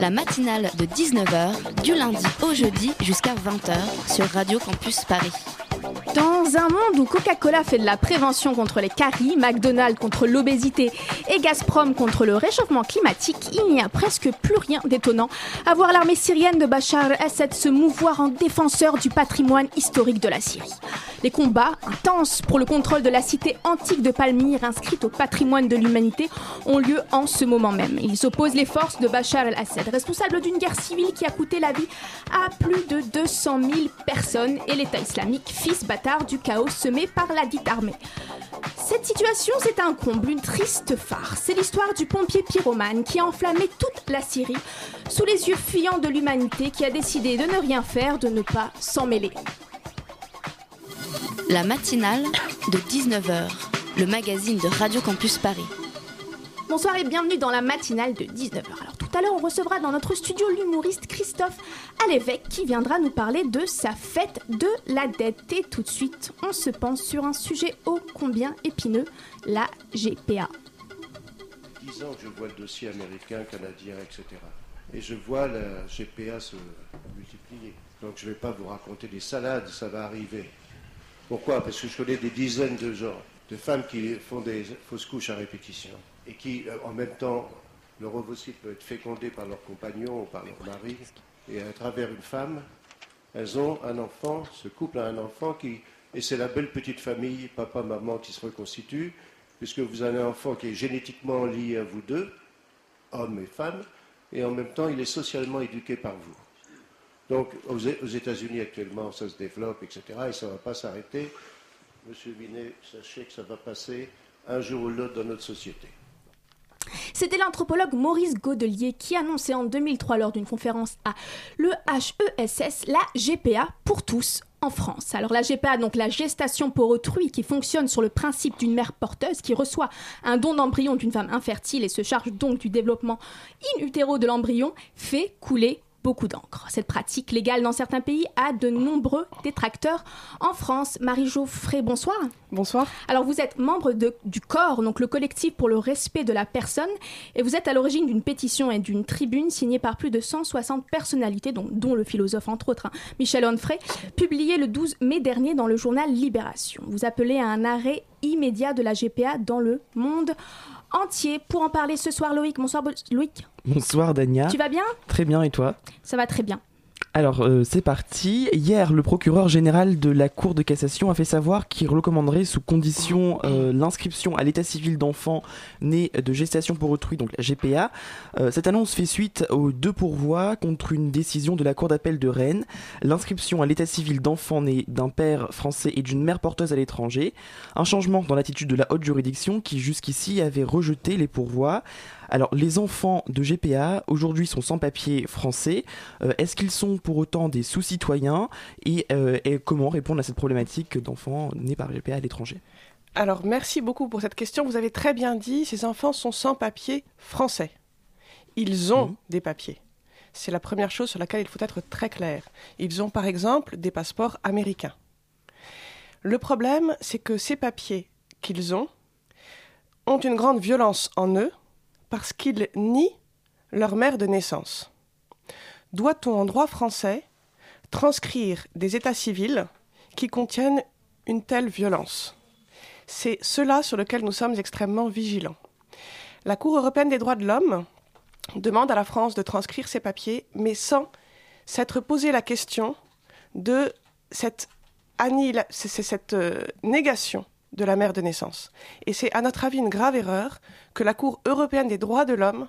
La matinale de 19h, du lundi au jeudi jusqu'à 20h sur Radio Campus Paris. Dans un monde où Coca-Cola fait de la prévention contre les caries, McDonald's contre l'obésité et Gazprom contre le réchauffement climatique, il n'y a presque plus rien d'étonnant à voir l'armée syrienne de Bachar el-Assad se mouvoir en défenseur du patrimoine historique de la Syrie. Les combats intenses pour le contrôle de la cité antique de Palmyre, inscrite au patrimoine de l'humanité, ont lieu en ce moment même. Ils opposent les forces de Bachar el-Assad, responsable d'une guerre civile qui a coûté la vie à plus de 200 000 personnes, et l'État islamique, fils bâtard du chaos semé par la dite armée. Cette situation, c'est un comble, une triste farce. C'est l'histoire du pompier pyromane qui a enflammé toute la Syrie sous les yeux fuyants de l'humanité qui a décidé de ne rien faire, de ne pas s'en mêler. La matinale de 19h, le magazine de Radio Campus Paris. Bonsoir et bienvenue dans la matinale de 19h. Alors tout à l'heure, on recevra dans notre studio l'humoriste Christophe Alévèque qui viendra nous parler de sa fête de la dette. Et tout de suite, on se pense sur un sujet ô combien épineux, la GPA. 10 ans que je vois le dossier américain, canadien, etc. Et je vois la GPA se multiplier. Donc je ne vais pas vous raconter des salades, ça va arriver. Pourquoi? Parce que je connais des dizaines de gens, de femmes qui font des fausses couches à répétition et qui, euh, en même temps, leur ovocyte peut être fécondé par leur compagnon ou par leur mari. Et à travers une femme, elles ont un enfant, ce couple a un enfant qui. Et c'est la belle petite famille, papa, maman, qui se reconstitue, puisque vous avez un enfant qui est génétiquement lié à vous deux, hommes et femmes, et en même temps, il est socialement éduqué par vous. Donc, aux, aux États-Unis actuellement, ça se développe, etc., et ça ne va pas s'arrêter. Monsieur Binet, sachez que ça va passer un jour ou l'autre dans notre société. C'était l'anthropologue Maurice Godelier qui annonçait en 2003 lors d'une conférence à l'EHESS la GPA pour tous en France. Alors la GPA, donc la gestation pour autrui, qui fonctionne sur le principe d'une mère porteuse qui reçoit un don d'embryon d'une femme infertile et se charge donc du développement in utero de l'embryon, fait couler beaucoup d'encre. Cette pratique légale dans certains pays a de nombreux détracteurs. En France, Marie-Jo Frey, bonsoir. Bonsoir. Alors vous êtes membre de- du corps, donc le collectif pour le respect de la personne, et vous êtes à l'origine d'une pétition et d'une tribune signée par plus de 160 personnalités, dont, dont le philosophe entre autres, hein, Michel Onfray, publiée le 12 mai dernier dans le journal Libération. Vous appelez à un arrêt immédiat de la GPA dans le monde entier. Pour en parler ce soir, Loïc. Bonsoir Bo- Loïc. Bonsoir Dania. Tu vas bien? Très bien et toi? Ça va très bien. Alors euh, c'est parti. Hier, le procureur général de la Cour de cassation a fait savoir qu'il recommanderait sous condition euh, l'inscription à l'état civil d'enfants nés de gestation pour autrui, donc GPA. Euh, cette annonce fait suite aux deux pourvois contre une décision de la Cour d'appel de Rennes. L'inscription à l'état civil d'enfants nés d'un père français et d'une mère porteuse à l'étranger. Un changement dans l'attitude de la haute juridiction qui jusqu'ici avait rejeté les pourvois. Alors, les enfants de GPA aujourd'hui sont sans papier français. Euh, Est-ce qu'ils sont pour autant des sous-citoyens et, euh, et comment répondre à cette problématique d'enfants nés par GPA à l'étranger? Alors, merci beaucoup pour cette question. Vous avez très bien dit, ces enfants sont sans papier français. Ils ont Mhm. des papiers. C'est la première chose sur laquelle il faut être très clair. Ils ont par exemple des passeports américains. Le problème, c'est que ces papiers qu'ils ont ont une grande violence en eux parce qu'ils nient leur mère de naissance. Doit-on en droit français transcrire des états civils qui contiennent une telle violence? C'est cela sur lequel nous sommes extrêmement vigilants. La Cour européenne des droits de l'homme demande à la France de transcrire ces papiers, mais sans s'être posé la question de cette, euh, négation de la mère de naissance. Et c'est à notre avis une grave erreur que la Cour européenne des droits de l'homme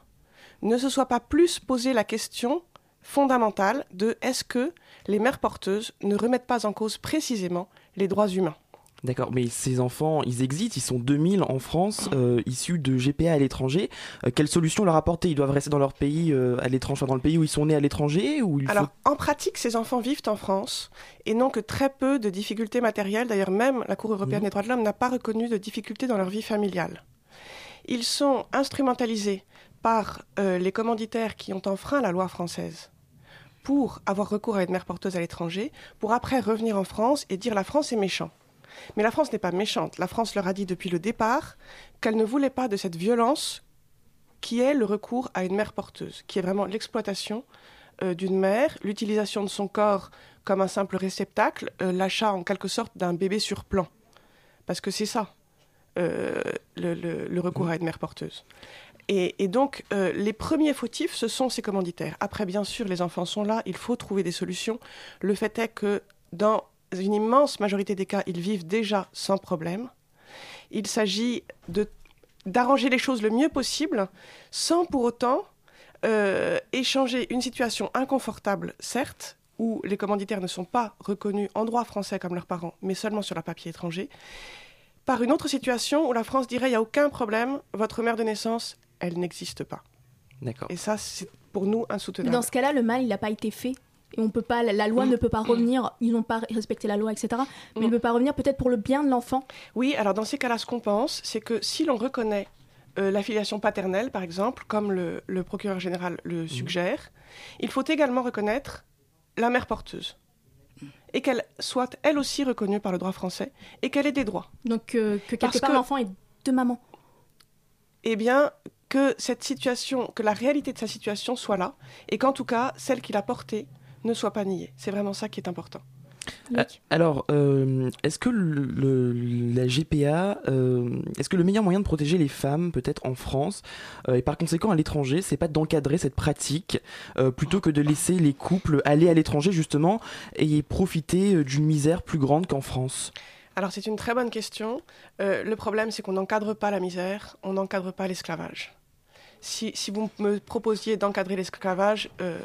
ne se soit pas plus posé la question fondamentale de est-ce que les mères porteuses ne remettent pas en cause précisément les droits humains. D'accord, mais ces enfants, ils existent, ils sont 2000 en France, euh, issus de GPA à l'étranger. Euh, quelle solution leur apporter? Ils doivent rester dans leur pays, euh, à l'étranger, dans le pays où ils sont nés à l'étranger ou il faut- Alors, en pratique, ces enfants vivent en France et n'ont que très peu de difficultés matérielles. D'ailleurs, même la Cour européenne Mhm. des droits de l'homme n'a pas reconnu de difficultés dans leur vie familiale. Ils sont instrumentalisés par les commanditaires qui ont enfreint la loi française pour avoir recours à une mère porteuse à l'étranger, pour après revenir en France et dire la France est méchant. Mais la France n'est pas méchante. La France leur a dit depuis le départ qu'elle ne voulait pas de cette violence qui est le recours à une mère porteuse, qui est vraiment l'exploitation euh, d'une mère, l'utilisation de son corps comme un simple réceptacle, euh, l'achat en quelque sorte d'un bébé sur plan. Parce que c'est ça, euh, le, le- le recours à une mère porteuse. Et, donc, euh, les premiers fautifs, ce sont ces commanditaires. Après, bien sûr, les enfants sont là, il faut trouver des solutions. Le fait est que dans une immense majorité des cas, ils vivent déjà sans problème. Il s'agit d'arranger les choses le mieux possible sans pour autant euh, échanger une situation inconfortable, certes, où les commanditaires ne sont pas reconnus en droit français comme leurs parents, mais seulement sur leur papier étranger, par une autre situation où la France dirait il n'y a aucun problème, votre mère de naissance, elle n'existe pas. D'accord. Et ça, c'est pour nous Mais insoutenable. dans ce cas-là, le mal, il n'a pas été fait. Et on peut pas, la, loi ne peut pas revenir, ils n'ont pas respecté la loi, etc. Mais il ne peut pas revenir peut-être pour le bien de l'enfant. Oui, alors dans ces cas-là, ce qu'on pense, c'est que si l'on reconnaît euh, la filiation paternelle, par exemple, comme le, le procureur général le suggère, il faut également reconnaître la mère porteuse. Et qu'elle soit elle aussi reconnue par le droit français et qu'elle ait des droits. Donc euh, que quelque Parce part que- l'enfant est de maman. Eh bien, que cette situation, que la réalité de sa situation soit là et qu'en tout cas, celle qu'il a portée ne soit pas niée. C'est vraiment ça qui est important. Ah, Alors, euh, est-ce que le, le- la GPA, euh, est-ce que le meilleur moyen de protéger les femmes, peut-être en France, euh, et par conséquent à l'étranger, c'est pas d'encadrer cette pratique, euh, plutôt que de laisser les couples aller à l'étranger justement et profiter euh, d'une misère plus grande qu'en France? Alors c'est une très bonne question. Euh, le problème, c'est qu'on n'encadre pas la misère, on n'encadre pas l'esclavage. Si, si vous me proposiez d'encadrer l'esclavage, euh,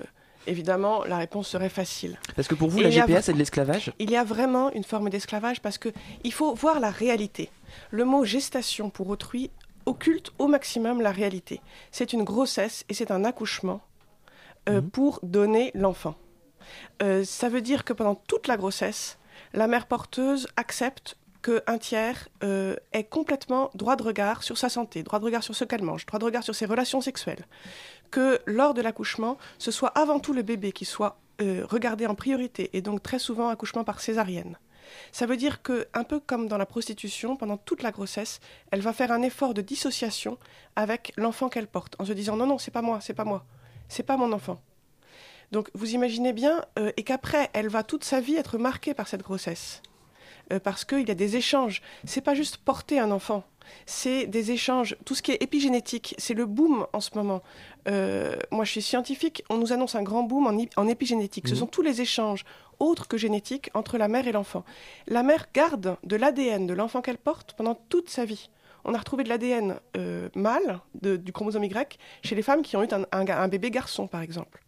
évidemment, la réponse serait facile. Parce que pour vous, Et la GPA, c'est de l'esclavage? Il y a vraiment une forme d'esclavage parce que il faut voir la réalité. Le mot gestation pour autrui occulte au maximum la réalité. C'est une grossesse et c'est un accouchement euh, pour donner l'enfant. Euh, ça veut dire que pendant toute la grossesse, la mère porteuse accepte qu'un tiers euh, ait complètement droit de regard sur sa santé, droit de regard sur ce qu'elle mange, droit de regard sur ses relations sexuelles. Que lors de l'accouchement, ce soit avant tout le bébé qui soit euh, regardé en priorité et donc très souvent accouchement par césarienne. Ça veut dire que, un peu comme dans la prostitution, pendant toute la grossesse, elle va faire un effort de dissociation avec l'enfant qu'elle porte, en se disant non, non, c'est pas moi, c'est pas moi, c'est pas mon enfant. Donc vous imaginez bien, euh, et qu'après, elle va toute sa vie être marquée par cette grossesse. Euh, parce qu'il y a des échanges. C'est pas juste porter un enfant, c'est des échanges. Tout ce qui est épigénétique, c'est le boom en ce moment. Euh, moi, je suis scientifique, on nous annonce un grand boom en, épigénétique. Ce Mhm. sont tous les échanges autres que génétiques entre la mère et l'enfant. La mère garde de l'ADN de l'enfant qu'elle porte pendant toute sa vie. On a retrouvé de l'ADN euh, mâle, de- du chromosome Y, chez les femmes qui ont eu un, un ga- un bébé garçon, par exemple.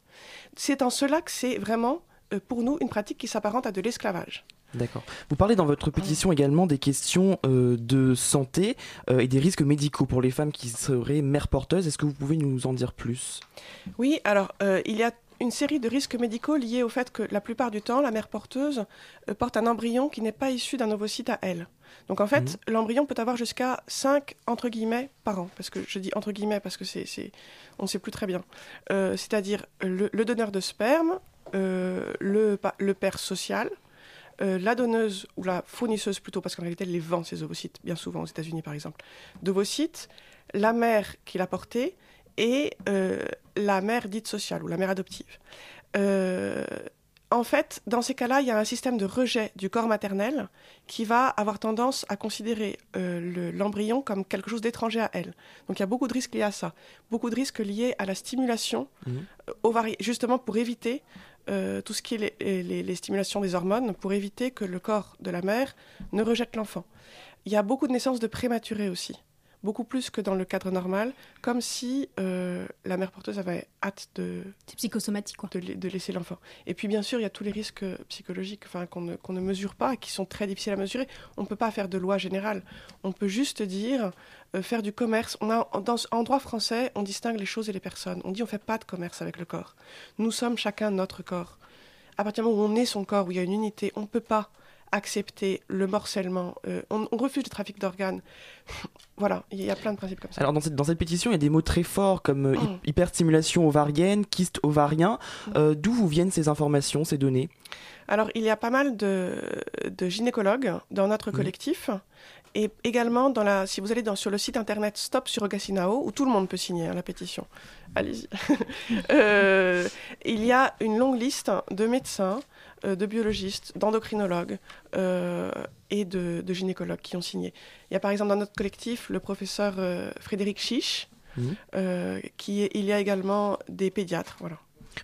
C'est en cela que c'est vraiment, euh, pour nous, une pratique qui s'apparente à de l'esclavage. D'accord. Vous parlez dans votre pétition également des questions euh, de santé euh, et des risques médicaux pour les femmes qui seraient mères porteuses. Est-ce que vous pouvez nous en dire plus? Oui, alors euh, il y a une série de risques médicaux liés au fait que la plupart du temps, la mère porteuse porte un embryon qui n'est pas issu d'un ovocyte à elle. Donc en fait, l'embryon peut avoir jusqu'à 5 entre guillemets par an, parce que je dis entre guillemets parce que c'est, on ne sait plus très bien. Euh, c'est-à-dire le, le donneur de sperme, euh, le père social, euh, la donneuse ou la fournisseuse plutôt, parce qu'en réalité elle les vend ces ovocytes, bien souvent aux États-Unis par exemple, d'ovocytes, la mère qui l'a porté et euh, la mère dite sociale ou la mère adoptive. Euh, en fait, dans ces cas-là, il y a un système de rejet du corps maternel qui va avoir tendance à considérer euh, le- l'embryon comme quelque chose d'étranger à elle. Donc il y a beaucoup de risques liés à ça, beaucoup de risques liés à la stimulation euh, ovari- justement pour éviter euh, tout ce qui est les, les- les stimulations des hormones, pour éviter que le corps de la mère ne rejette l'enfant. Il y a beaucoup de naissances de prématurés aussi. Beaucoup plus que dans le cadre normal, comme si euh, la mère porteuse avait hâte de, C'est psychosomatique, quoi. de, de laisser l'enfant. Et puis bien sûr, il y a tous les risques euh, psychologiques qu'on ne, ne mesure pas et qui sont très difficiles à mesurer. On ne peut pas faire de loi générale. On peut juste dire euh, faire du commerce. On a, dans, en droit français, on distingue les choses et les personnes. On dit on ne fait pas de commerce avec le corps. Nous sommes chacun notre corps. À partir du moment où on est son corps, où il y a une unité, on ne peut pas accepter le morcellement. Euh, on, on refuse le trafic d'organes. voilà, il y a plein de principes comme ça. Alors dans cette, dans cette pétition, il y a des mots très forts comme euh, Mm. hyperstimulation ovarienne, kyste ovarien. Mm. Euh, D'où vous viennent ces informations, ces données? Alors, il y a pas mal de, de gynécologues dans notre collectif. Et également, dans la, si vous allez dans, sur le site internet Stop Surrogacinao, où tout le monde peut signer hein, la pétition, allez-y. Euh, il y a une longue liste de médecins, euh, de biologistes, d'endocrinologues euh, et de, de gynécologues qui ont signé. Il y a par exemple dans notre collectif le professeur Frédéric Chiche, qui est, il y a également des pédiatres. Voilà.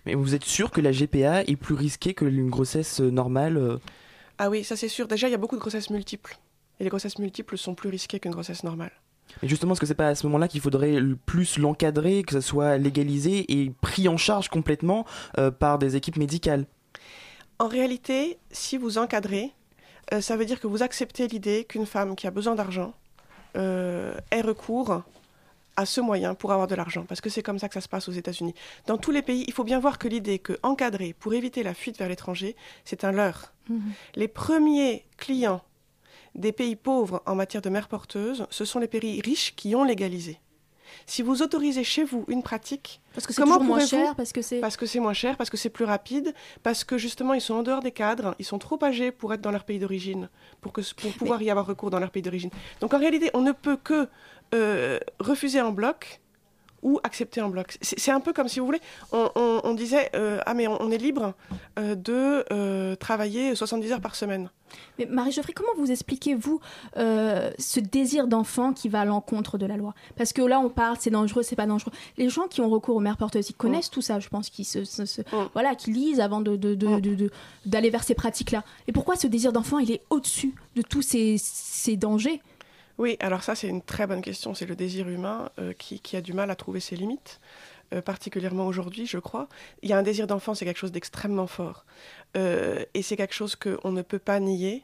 Mais vous êtes sûr que la GPA est plus risquée que une grossesse normale Ah oui, ça c'est sûr. Déjà, il y a beaucoup de grossesses multiples. Et les grossesses multiples sont plus risquées qu'une grossesse normale. Et justement, est-ce que c'est pas à ce moment-là qu'il faudrait le plus l'encadrer, que ça soit légalisé et pris en charge complètement euh, par des équipes médicales? En réalité, si vous encadrez, euh, ça veut dire que vous acceptez l'idée qu'une femme qui a besoin d'argent euh, ait recours à ce moyen pour avoir de l'argent, parce que c'est comme ça que ça se passe aux États-Unis. Dans tous les pays, il faut bien voir que l'idée que encadrer pour éviter la fuite vers l'étranger, c'est un leurre. Mhm. Les premiers clients des pays pauvres en matière de mère porteuse, ce sont les pays riches qui ont légalisé. Si vous autorisez chez vous une pratique, Parce que c'est moins cher, parce que c'est. parce que c'est moins cher, parce que c'est plus rapide, parce que justement ils sont en dehors des cadres, ils sont trop âgés pour être dans leur pays d'origine, pour, que, pour pouvoir y avoir recours dans leur pays d'origine. Donc en réalité, on ne peut que euh, refuser en bloc ou accepter en bloc. C'est un peu comme si vous voulez, on, on- on disait euh, ah mais on, on est libre euh, de euh, travailler 70 heures par semaine. Mais Marie-Geoffrey, comment vous expliquez-vous euh, ce désir d'enfant qui va à l'encontre de la loi? Parce que là, on parle, c'est dangereux, c'est pas dangereux. Les gens qui ont recours aux mères porteuses, ils connaissent tout ça, je pense, qui se, se- se- Mm. voilà, qui lisent avant de, Mm. d'aller vers ces pratiques-là. Et pourquoi ce désir d'enfant, il est au-dessus de tous ces, ces dangers? Oui, alors ça c'est une très bonne question. C'est le désir humain euh, qui, qui a du mal à trouver ses limites, euh, particulièrement aujourd'hui, je crois. Il y a un désir d'enfant, c'est quelque chose d'extrêmement fort. Euh, et c'est quelque chose qu'on ne peut pas nier.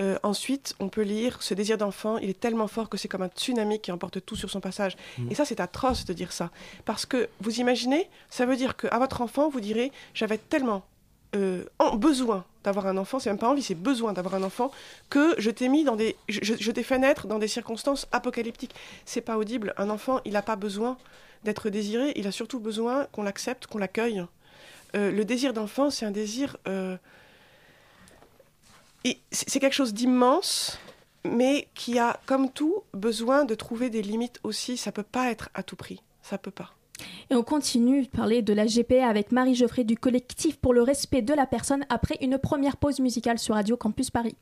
Euh, ensuite, on peut lire ce désir d'enfant, il est tellement fort que c'est comme un tsunami qui emporte tout sur son passage. Mhm. Et ça, c'est atroce de dire ça. Parce que vous imaginez, ça veut dire qu'à votre enfant, vous direz J'avais tellement euh, en- besoin d'avoir un enfant, c'est même pas envie, c'est besoin d'avoir un enfant, que je t'ai mis dans des. Je, t'ai fait naître dans des circonstances apocalyptiques. C'est pas audible. Un enfant, il n'a pas besoin d'être désiré, il a surtout besoin qu'on l'accepte, qu'on l'accueille. Euh, le désir d'enfant, c'est un désir. euh, c'est quelque chose d'immense, mais qui a, comme tout, besoin de trouver des limites aussi. Ça peut pas être à tout prix. Ça peut pas. Et on continue de parler de la GPA avec Marie Geoffrey du collectif pour le respect de la personne après une première pause musicale sur Radio Campus Paris.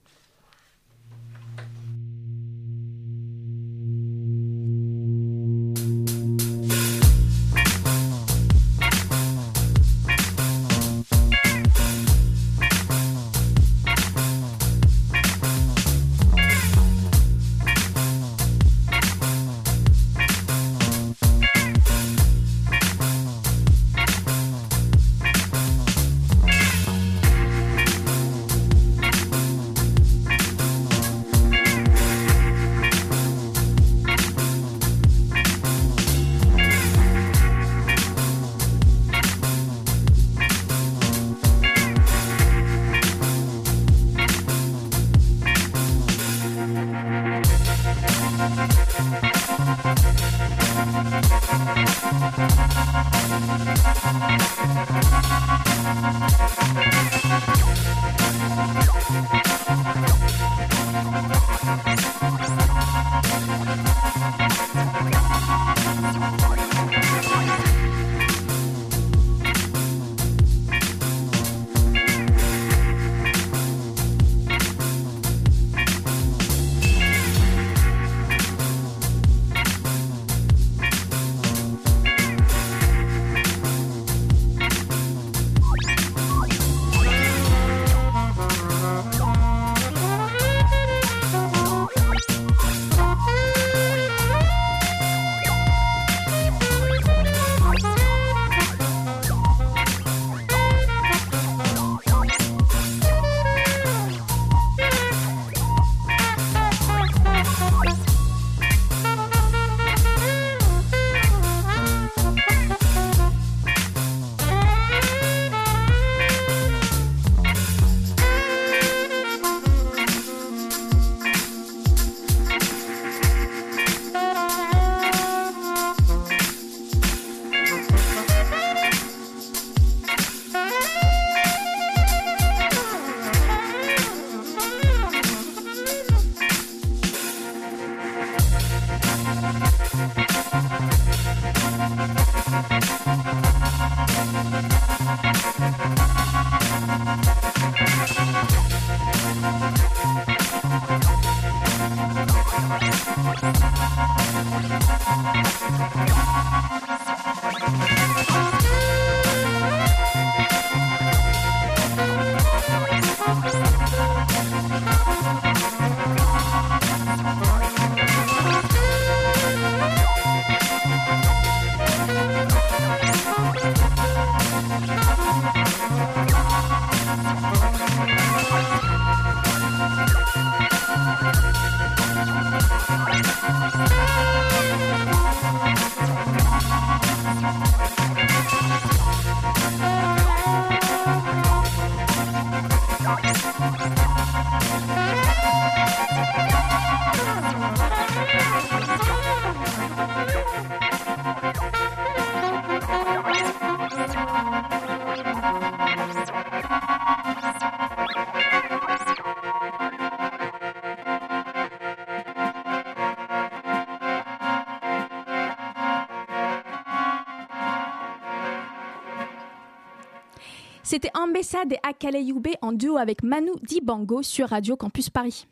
C'était Ambessade et Akale Yoube en duo avec Manu Dibango sur Radio Campus Paris.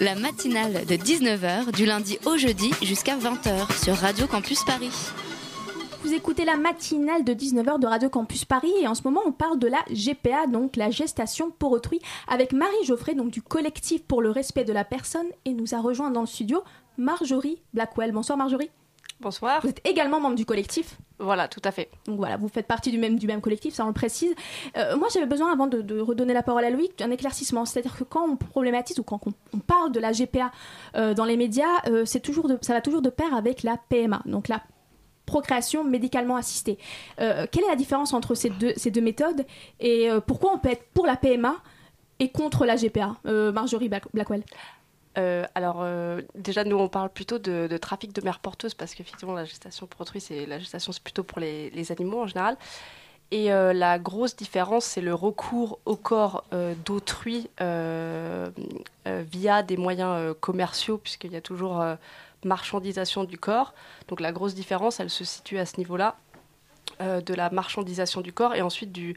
La matinale de 19h du lundi au jeudi jusqu'à 20h sur Radio Campus Paris. Vous écoutez la matinale de 19h de Radio Campus Paris et en ce moment on parle de la GPA, donc la gestation pour autrui, avec Marie Geoffrey, donc du collectif pour le respect de la personne et nous a rejoint dans le studio Marjorie Blackwell. Bonsoir Marjorie. Bonsoir. Vous êtes également membre du collectif. Voilà, tout à fait. Donc voilà, vous faites partie du même, du même collectif, ça on le précise. Euh, moi j'avais besoin, avant de, de redonner la parole à Louis, d'un éclaircissement. C'est-à-dire que quand on problématise ou quand on, on parle de la GPA euh, dans les médias, euh, c'est toujours de, ça va toujours de pair avec la PMA, donc la procréation médicalement assistée. Quelle est la différence entre ces deux, ces deux méthodes et pourquoi on peut être pour la PMA et contre la GPA Marjorie Black- Blackwell? Euh, alors, euh, déjà, nous, on parle plutôt de, trafic de mères porteuses parce qu'effectivement, la gestation pour autrui, c'est la gestation, c'est plutôt pour les, animaux en général. Et euh, la grosse différence, c'est le recours au corps d'autrui via des moyens commerciaux, puisqu'il y a toujours marchandisation du corps. Donc la grosse différence, elle se situe à ce niveau-là, de la marchandisation du corps et ensuite du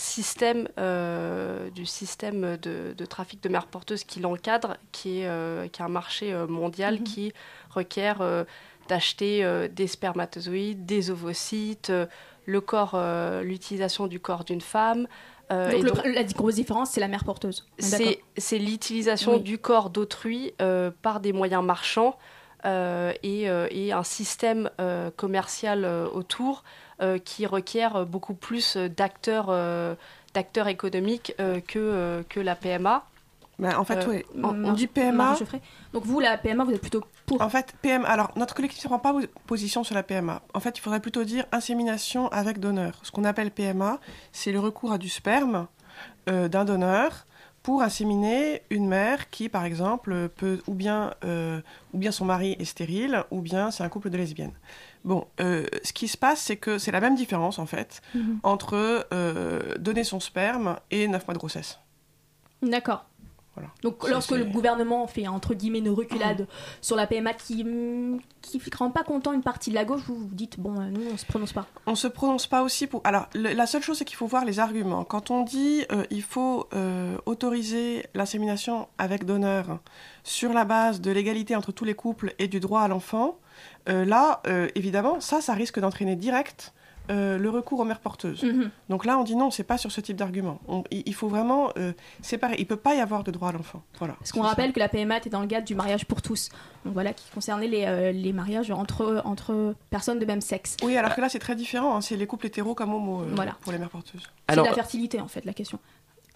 système, euh, du système de, de trafic de mères porteuses qui l'encadre, qui, est, euh, qui est un marché euh, mondial Mhm. qui requiert euh, d'acheter des spermatozoïdes, des ovocytes, le corps, l'utilisation du corps d'une femme. euh, donc et le- donc- la grosse différence, c'est la mère porteuse. C'est c'est l'utilisation Oui. du corps d'autrui euh, par des moyens marchands euh, et, et un système commercial autour qui requiert beaucoup plus euh, d'acteurs euh, d'acteurs économiques euh, que, euh, que la PMA. Ben, en fait, Euh, oui, on, dit PMA. Donc vous, la PMA, vous êtes plutôt pour. En fait, PMA. Alors, notre collectif ne prend pas position sur la PMA. En fait, il faudrait plutôt dire insémination avec donneur. Ce qu'on appelle PMA, c'est le recours à du sperme euh, d'un donneur pour inséminer une mère qui, par exemple, peut ou bien, euh, ou bien son mari est stérile, ou bien c'est un couple de lesbiennes. Bon, euh, ce qui se passe, c'est que c'est la même différence, en fait, Mhm. entre euh, donner son sperme et 9 mois de grossesse. D'accord. Voilà. Donc lorsque le gouvernement fait entre guillemets une reculade sur la PMA qui hum, qui rend pas content une partie de la gauche, vous vous dites bon, euh, nous on se prononce pas. On se prononce pas aussi pour. Alors, le- la seule chose, c'est qu'il faut voir les arguments. Quand on dit euh, il faut autoriser l'insémination avec donneur sur la base de l'égalité entre tous les couples et du droit à l'enfant, euh, là, euh, évidemment, ça, ça risque d'entraîner direct euh, le recours aux mères porteuses. Mhm. Donc là, on dit non, c'est pas sur ce type d'argument. Il il faut vraiment euh, séparer. Il peut pas y avoir de droit à l'enfant. Voilà. Parce qu'on ça. rappelle que la PMA était dans le cadre du mariage pour tous. Donc voilà, qui concernait les, euh, les mariages entre, entre personnes de même sexe. Oui, alors que là, c'est très différent. hein. C'est les couples hétéros comme homo euh, Voilà. pour les mères porteuses. C'est la fertilité en fait la question.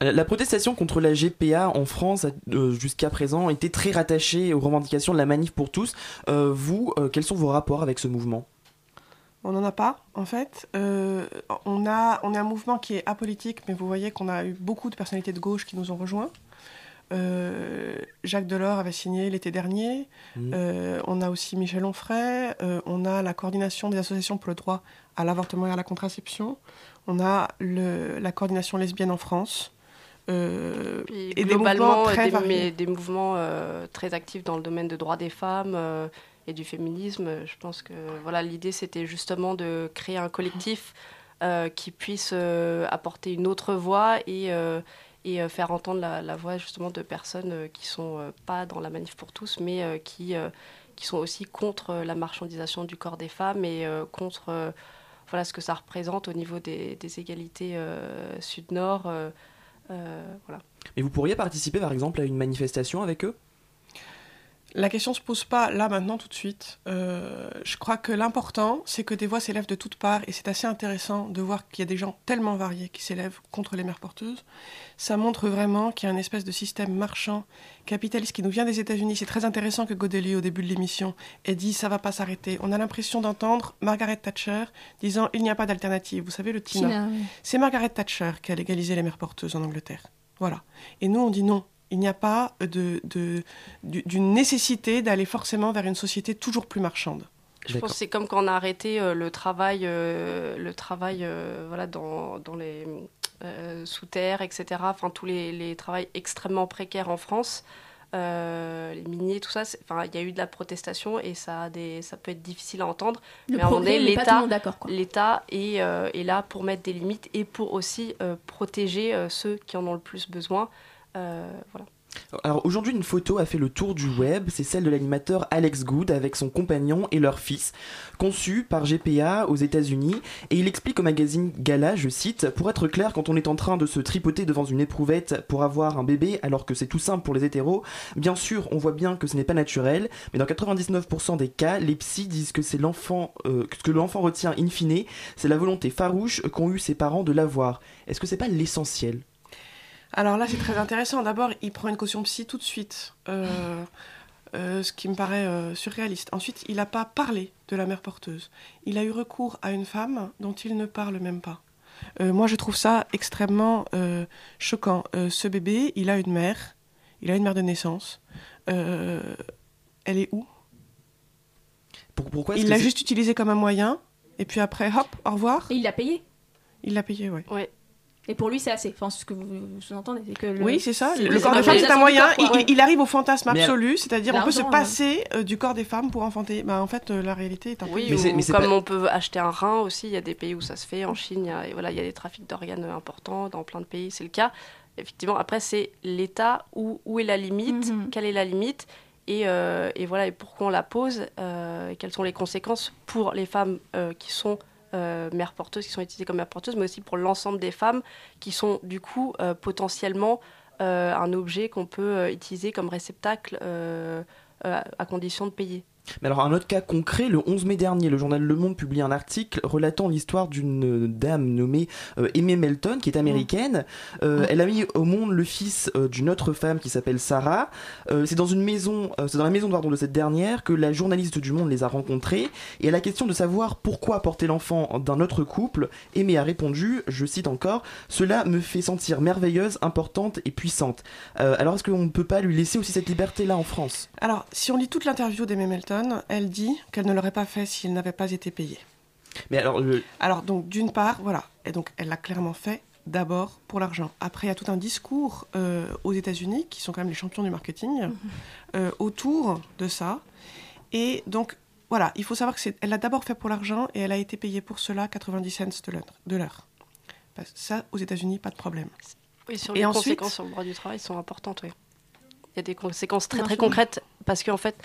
La protestation contre la GPA en France a euh, jusqu'à présent été très rattachée aux revendications de la manif pour tous. Euh, vous, euh, quels sont vos rapports avec ce mouvement? On n'en a pas, en fait. On, a, on est un mouvement qui est apolitique, mais vous voyez qu'on a eu beaucoup de personnalités de gauche qui nous ont rejoints. Jacques Delors avait signé l'été dernier. Euh, on a aussi Michel Onfray. On a la coordination des associations pour le droit à l'avortement et à la contraception. On a le- la coordination lesbienne en France. Euh, Puis et des globalement, mouvements des, mouvements euh, très actifs dans le domaine des droits des femmes euh, et du féminisme. Je pense que voilà, l'idée, c'était justement de créer un collectif qui puisse apporter une autre voix et, et faire entendre la, la voix justement de personnes qui sont euh, pas dans la manif pour tous, mais qui, qui sont aussi contre la marchandisation du corps des femmes et contre voilà, ce que ça représente au niveau des, des égalités sud-nord. Euh, voilà. Et vous pourriez participer par exemple à une manifestation avec eux? La question se pose pas là maintenant tout de suite. Euh, je crois que l'important, c'est que des voix s'élèvent de toutes parts et c'est assez intéressant de voir qu'il y a des gens tellement variés qui s'élèvent contre les mères porteuses. Ça montre vraiment qu'il y a un espèce de système marchand capitaliste qui nous vient des États-Unis. C'est très intéressant que Godelier, au début de l'émission, ait dit ça va pas s'arrêter. On a l'impression d'entendre Margaret Thatcher disant il n'y a pas d'alternative. Vous savez le Tina. Tina, oui. C'est Margaret Thatcher qui a légalisé les mères porteuses en Angleterre. Voilà. Et nous, on dit non. Il n'y a pas de, de- du- d'une nécessité d'aller forcément vers une société toujours plus marchande. Je pense que c'est comme quand on a arrêté euh, le travail, euh, le travail euh, voilà, dans, dans les euh, sous terre, etc. Enfin, tous les, les travails extrêmement précaires en France. euh, les miniers, tout ça, enfin, il y a eu de la protestation et ça, a des, ça peut être difficile à entendre. Le mais à un moment donné, l'État, l'État est, euh, est là pour mettre des limites et pour aussi euh, protéger euh, ceux qui en ont le plus besoin. Euh. Alors aujourd'hui, une photo a fait le tour du web, c'est celle de l'animateur Alex Good avec son compagnon et leur fils, conçu par GPA aux États-Unis. Et il explique au magazine Gala, je cite, Pour être clair, quand on est en train de se tripoter devant une éprouvette pour avoir un bébé, alors que c'est tout simple pour les hétéros, bien sûr, on voit bien que ce n'est pas naturel, mais dans 99% des cas, les psys disent que c'est l'enfant, euh, que que l'enfant retient in fine, c'est la volonté farouche qu'ont eu ses parents de l'avoir. Est-ce que c'est pas l'essentiel? Alors là, c'est très intéressant. D'abord, il prend une caution psy tout de suite, euh, euh, ce qui me paraît euh, surréaliste. Ensuite, il n'a pas parlé de la mère porteuse. Il a eu recours à une femme dont il ne parle même pas. Euh, moi, je trouve ça extrêmement euh, choquant. Euh, ce bébé, il a une mère. Il a une mère de naissance. Euh, elle est où? Pour- Pourquoi est-ce Il l'a juste utilisé comme un moyen. Et puis après, hop, au revoir. Et il l'a payé. Il l'a payé, oui. Ouais. Et pour lui, c'est assez. Enfin, ce que vous sous-entendez, c'est que. le- Oui, c'est ça. Le corps de la femme, c'est un moyen. corps, il, il arrive au fantasme Mais- absolu, c'est-à-dire on peut se passer euh, du corps des femmes pour enfanter. Bah, en fait, euh, la réalité est un peu. Oui, Mais ou mais c'est comme pas- on peut acheter un rein aussi, il y a des pays où ça se fait. En Chine, il y a, voilà, il y a des trafics d'organes importants. Dans plein de pays, c'est le cas. Effectivement, après, c'est l'État où, où est la limite, Mhm. quelle est la limite, et, euh, et voilà, et pourquoi on la pose, euh, et quelles sont les conséquences pour les femmes euh, qui sont euh, mères porteuses, qui sont utilisées comme mères porteuses, mais aussi pour l'ensemble des femmes qui sont du coup euh, potentiellement euh, un objet qu'on peut utiliser comme réceptacle à condition de payer. Mais alors, un autre cas concret, le 11 mai dernier, le journal Le Monde publie un article relatant l'histoire d'une euh, dame nommée euh, Aimée Melton, qui est américaine. Euh, Elle a mis au monde le fils euh, d'une autre femme qui s'appelle Sarah. C'est dans une maison, c'est dans la maison pardon, de cette dernière que la journaliste du Monde les a rencontrés. Et à la question de savoir pourquoi porter l'enfant d'un autre couple, Aimée a répondu, je cite encore, Cela me fait sentir merveilleuse, importante et puissante. Alors, est-ce qu'on ne peut pas lui laisser aussi cette liberté-là en France? Alors, si on lit toute l'interview d'Aimée Melton, elle dit qu'elle ne l'aurait pas fait s'il n'avait pas été payé. Mais alors, le- Alors, donc, d'une part, voilà. Et donc, elle l'a clairement fait d'abord pour l'argent. Après, il y a tout un discours euh, aux États-Unis, qui sont quand même les champions du marketing, euh, autour de ça. Et donc, voilà, il faut savoir que c'est, elle l'a d'abord fait pour l'argent et elle a été payée pour cela 90 cents de l'heure. Ça, aux États-Unis, pas de problème. Oui, sur Et les ensuite- conséquences sur le droit du travail sont importantes, oui. Il y a des conséquences très très concrètes parce qu'en fait,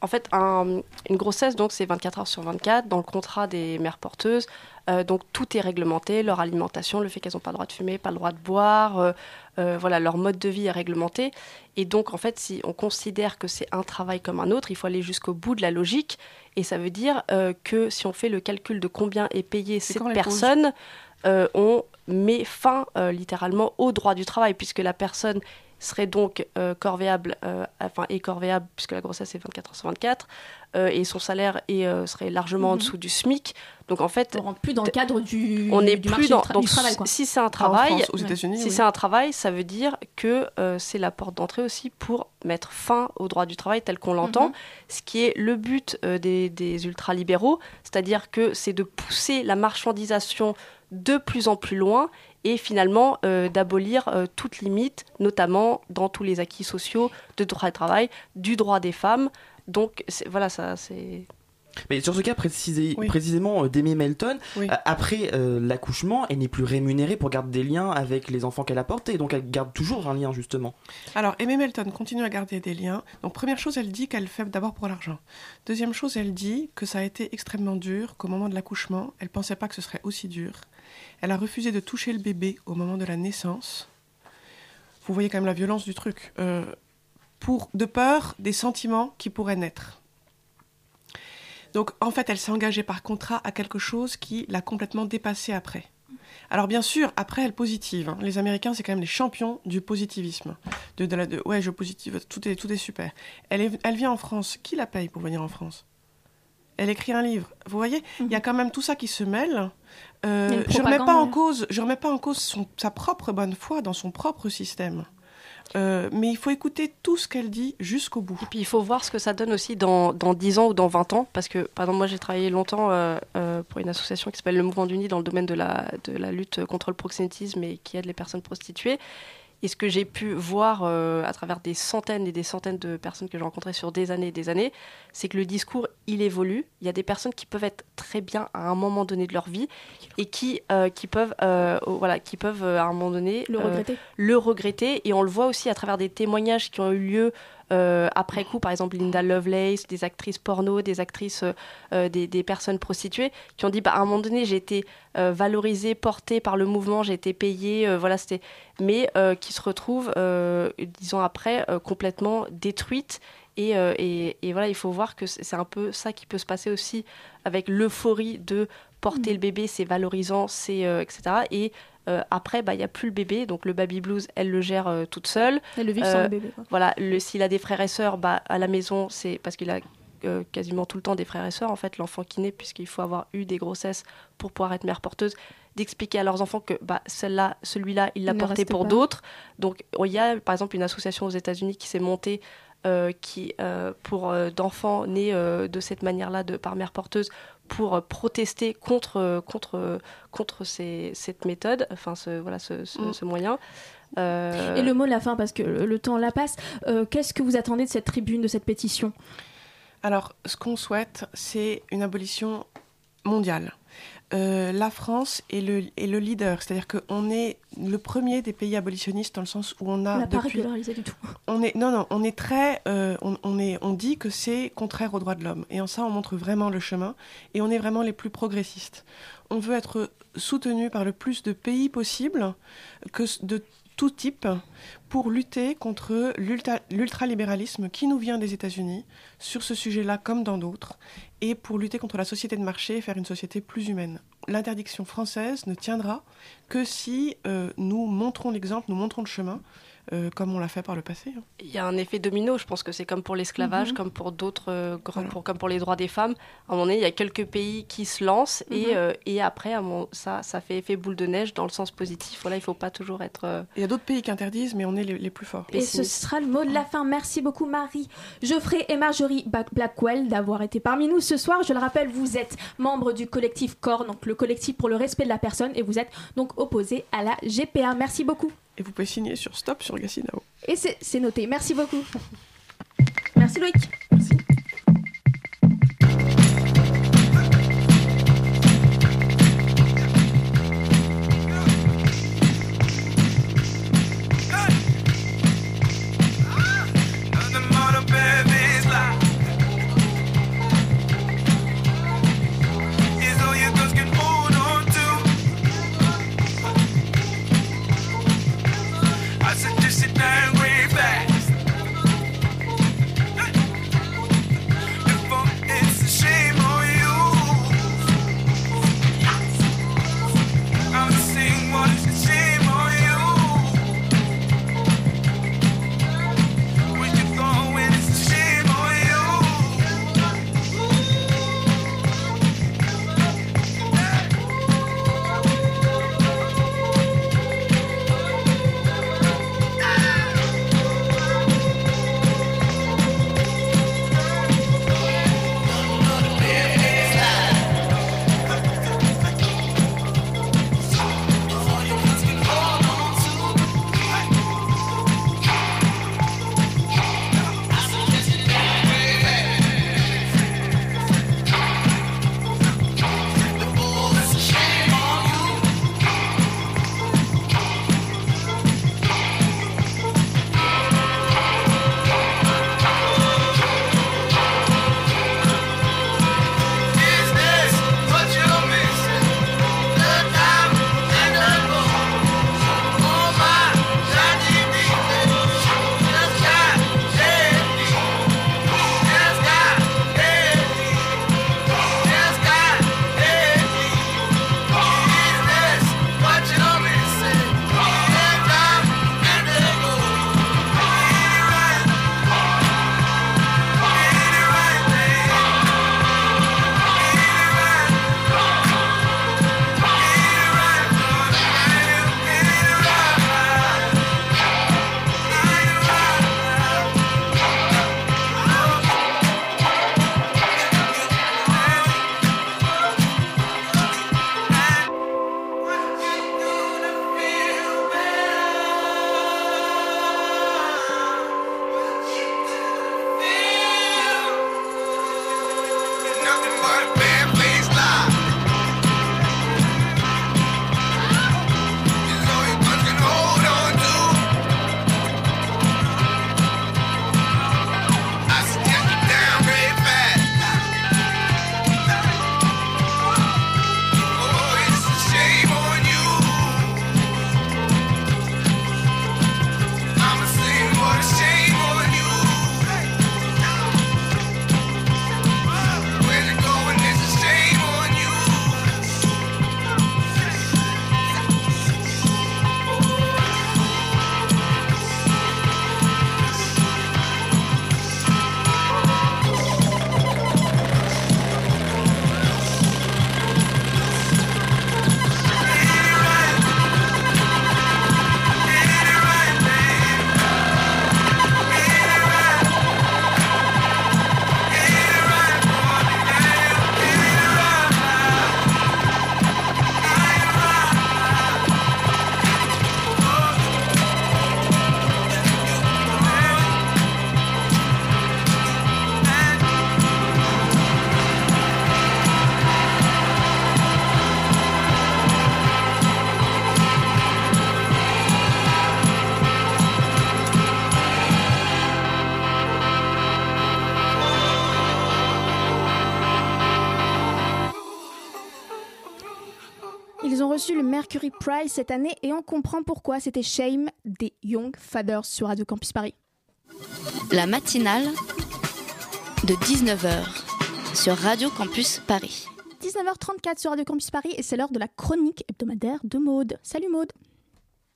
en fait un- une grossesse, donc c'est 24 heures sur 24 dans le contrat des mères porteuses. euh, donc tout est réglementé, leur alimentation, le fait qu'elles n'ont pas le droit de fumer, pas le droit de boire, euh, euh, voilà, leur mode de vie est réglementé. Et donc en fait, si on considère que c'est un travail comme un autre, il faut aller jusqu'au bout de la logique. Et ça veut dire que si on fait le calcul de combien est payée cette personne, on met fin littéralement au droit du travail, puisque la personne serait donc euh, corvéable, euh, enfin est corvéable, puisque la grossesse est 24 heures sur 24, euh, et son salaire est, euh, serait largement en Mhm. dessous du SMIC. Donc en fait, On rentre plus dans le cadre du, on n'est du plus marché dans. donc du travail. Quoi. si c'est un travail, France, aux ouais. États-Unis, si oui. c'est un travail, ça veut dire que euh, c'est la porte d'entrée aussi pour mettre fin au droit du travail tel qu'on l'entend, Mhm. ce qui est le but euh, des, des ultralibéraux, c'est-à-dire que c'est de pousser la marchandisation de plus en plus loin et finalement euh, d'abolir euh, toute limite, notamment dans tous les acquis sociaux de droit du travail, du droit des femmes. Donc voilà, ça c'est. Mais sur ce cas précisé, Oui. précisément euh, d'Aimée Melton, Oui. euh, après euh, l'accouchement, elle n'est plus rémunérée pour garder des liens avec les enfants qu'elle a portés, donc elle garde toujours un lien justement. Alors, Aimée Melton continue à garder des liens. Donc, première chose, elle dit qu'elle le fait d'abord pour l'argent. Deuxième chose, elle dit que ça a été extrêmement dur, qu'au moment de l'accouchement, elle pensait pas que ce serait aussi dur. Elle a refusé de toucher le bébé au moment de la naissance. Vous voyez quand même la violence du truc. Euh, pour, de peur des sentiments qui pourraient naître. Donc, en fait, elle s'est engagée par contrat à quelque chose qui l'a complètement dépassée après. Alors bien sûr, après elle positive. hein. Les Américains, c'est quand même les champions du positivisme. De, de la, de, ouais, je positive, tout est, tout est super. Elle, est, elle vient en France. Qui la paye pour venir en France? Elle écrit un livre. Vous voyez, il y a quand même tout ça qui se mêle. Euh, je remets pas en propagande, cause, je remets pas en cause son- sa propre bonne foi dans son propre système. Euh, mais il faut écouter tout ce qu'elle dit jusqu'au bout. Et puis il faut voir ce que ça donne aussi dans, dans 10 ans ou dans 20 ans. Parce que, par exemple, moi j'ai travaillé longtemps euh, euh, pour une association qui s'appelle le Mouvement d'Uni dans le domaine de la lutte contre le proxénétisme et qui aide les personnes prostituées. Et ce que j'ai pu voir euh, à travers des centaines et des centaines de personnes que j'ai rencontrées sur des années et des années, c'est que le discours, il évolue. Il y a des personnes qui peuvent être très bien à un moment donné de leur vie et qui, euh, qui peuvent, euh, voilà, qui peuvent à un moment donné Le regretter. le regretter. Et on le voit aussi à travers des témoignages qui ont eu lieu après coup, par exemple Linda Lovelace, des actrices porno, des actrices, euh, euh, des, des personnes prostituées, qui ont dit bah, à un moment donné j'ai été euh, valorisée, portée par le mouvement, j'ai été payée, euh, voilà c'était, mais euh, qui se retrouvent euh, dix ans après euh, complètement détruites. Et, euh, et, et voilà, il faut voir que c'est un peu ça qui peut se passer aussi avec l'euphorie de porter le bébé, c'est valorisant, c'est euh, etc. Et euh, après, bah, il n'y a plus le bébé, donc le baby blues, elle le gère euh, toute seule. Elle le vit sans Euh, le bébé. quoi. Voilà, s'il a des frères et sœurs, bah, à la maison, c'est parce qu'il a euh, quasiment tout le temps des frères et sœurs, en fait, l'enfant qui naît, puisqu'il faut avoir eu des grossesses pour pouvoir être mère porteuse, d'expliquer à leurs enfants que bah, celle-là, celui-là, il l'a porté pour d'autres. Donc, il y a par exemple une association aux États-Unis qui s'est montée. euh, qui euh, pour euh, d'enfants nés euh, de cette manière-là de par mère porteuse pour euh, protester contre euh, contre euh, contre ces- cette méthode enfin ce voilà ce, ce- Mm. ce moyen Euh, Et le mot de la fin, parce que le, le temps la passe, euh, qu'est-ce que vous attendez de cette tribune, de cette pétition? Alors, ce qu'on souhaite, c'est une abolition mondiale. Euh, la France est le, est le leader, c'est-à-dire qu'on est le premier des pays abolitionnistes dans le sens où on a On n'a pas régularisé du tout. on est non non on est très euh, on, on est on dit que c'est contraire aux droits de l'homme. Et en ça on montre vraiment le chemin. Et on est vraiment les plus progressistes. On veut être soutenu par le plus de pays possible que de tout type pour lutter contre l'ultra- l'ultralibéralisme qui nous vient des États-Unis sur ce sujet-là comme dans d'autres et pour lutter contre la société de marché et faire une société plus humaine. L'interdiction française ne tiendra que si euh, nous montrons l'exemple, nous montrons le chemin, euh, comme on l'a fait par le passé. hein. Il y a un effet domino, je pense que c'est comme pour l'esclavage, Mhm. comme pour d'autres, euh, grands- Voilà. pour, comme pour les droits des femmes. À un moment donné, il y a quelques pays qui se lancent et, Mhm. euh, et après, à ça, ça fait effet boule de neige dans le sens positif. Voilà, il ne faut pas toujours être. euh, Il y a d'autres pays qui interdisent, mais on est les, les plus forts. Et ce sera le mot de la fin. Merci beaucoup Marie, Geoffrey et Marjorie Blackwell d'avoir été parmi nous ce soir. Je le rappelle, vous êtes membres du collectif CORE, donc le collectif pour le respect de la personne, et vous êtes donc opposés à la GPA. Merci beaucoup. Et vous pouvez signer sur Stop sur Gassinao. Et c'est noté. Merci beaucoup. Merci Loïc. Nothing Mercury Prize cette année et on comprend pourquoi. C'était Shame des Young Fathers sur Radio Campus Paris. La matinale de 19h sur Radio Campus Paris. 19h34 sur Radio Campus Paris et c'est l'heure de la chronique hebdomadaire de Maude. Salut Maude.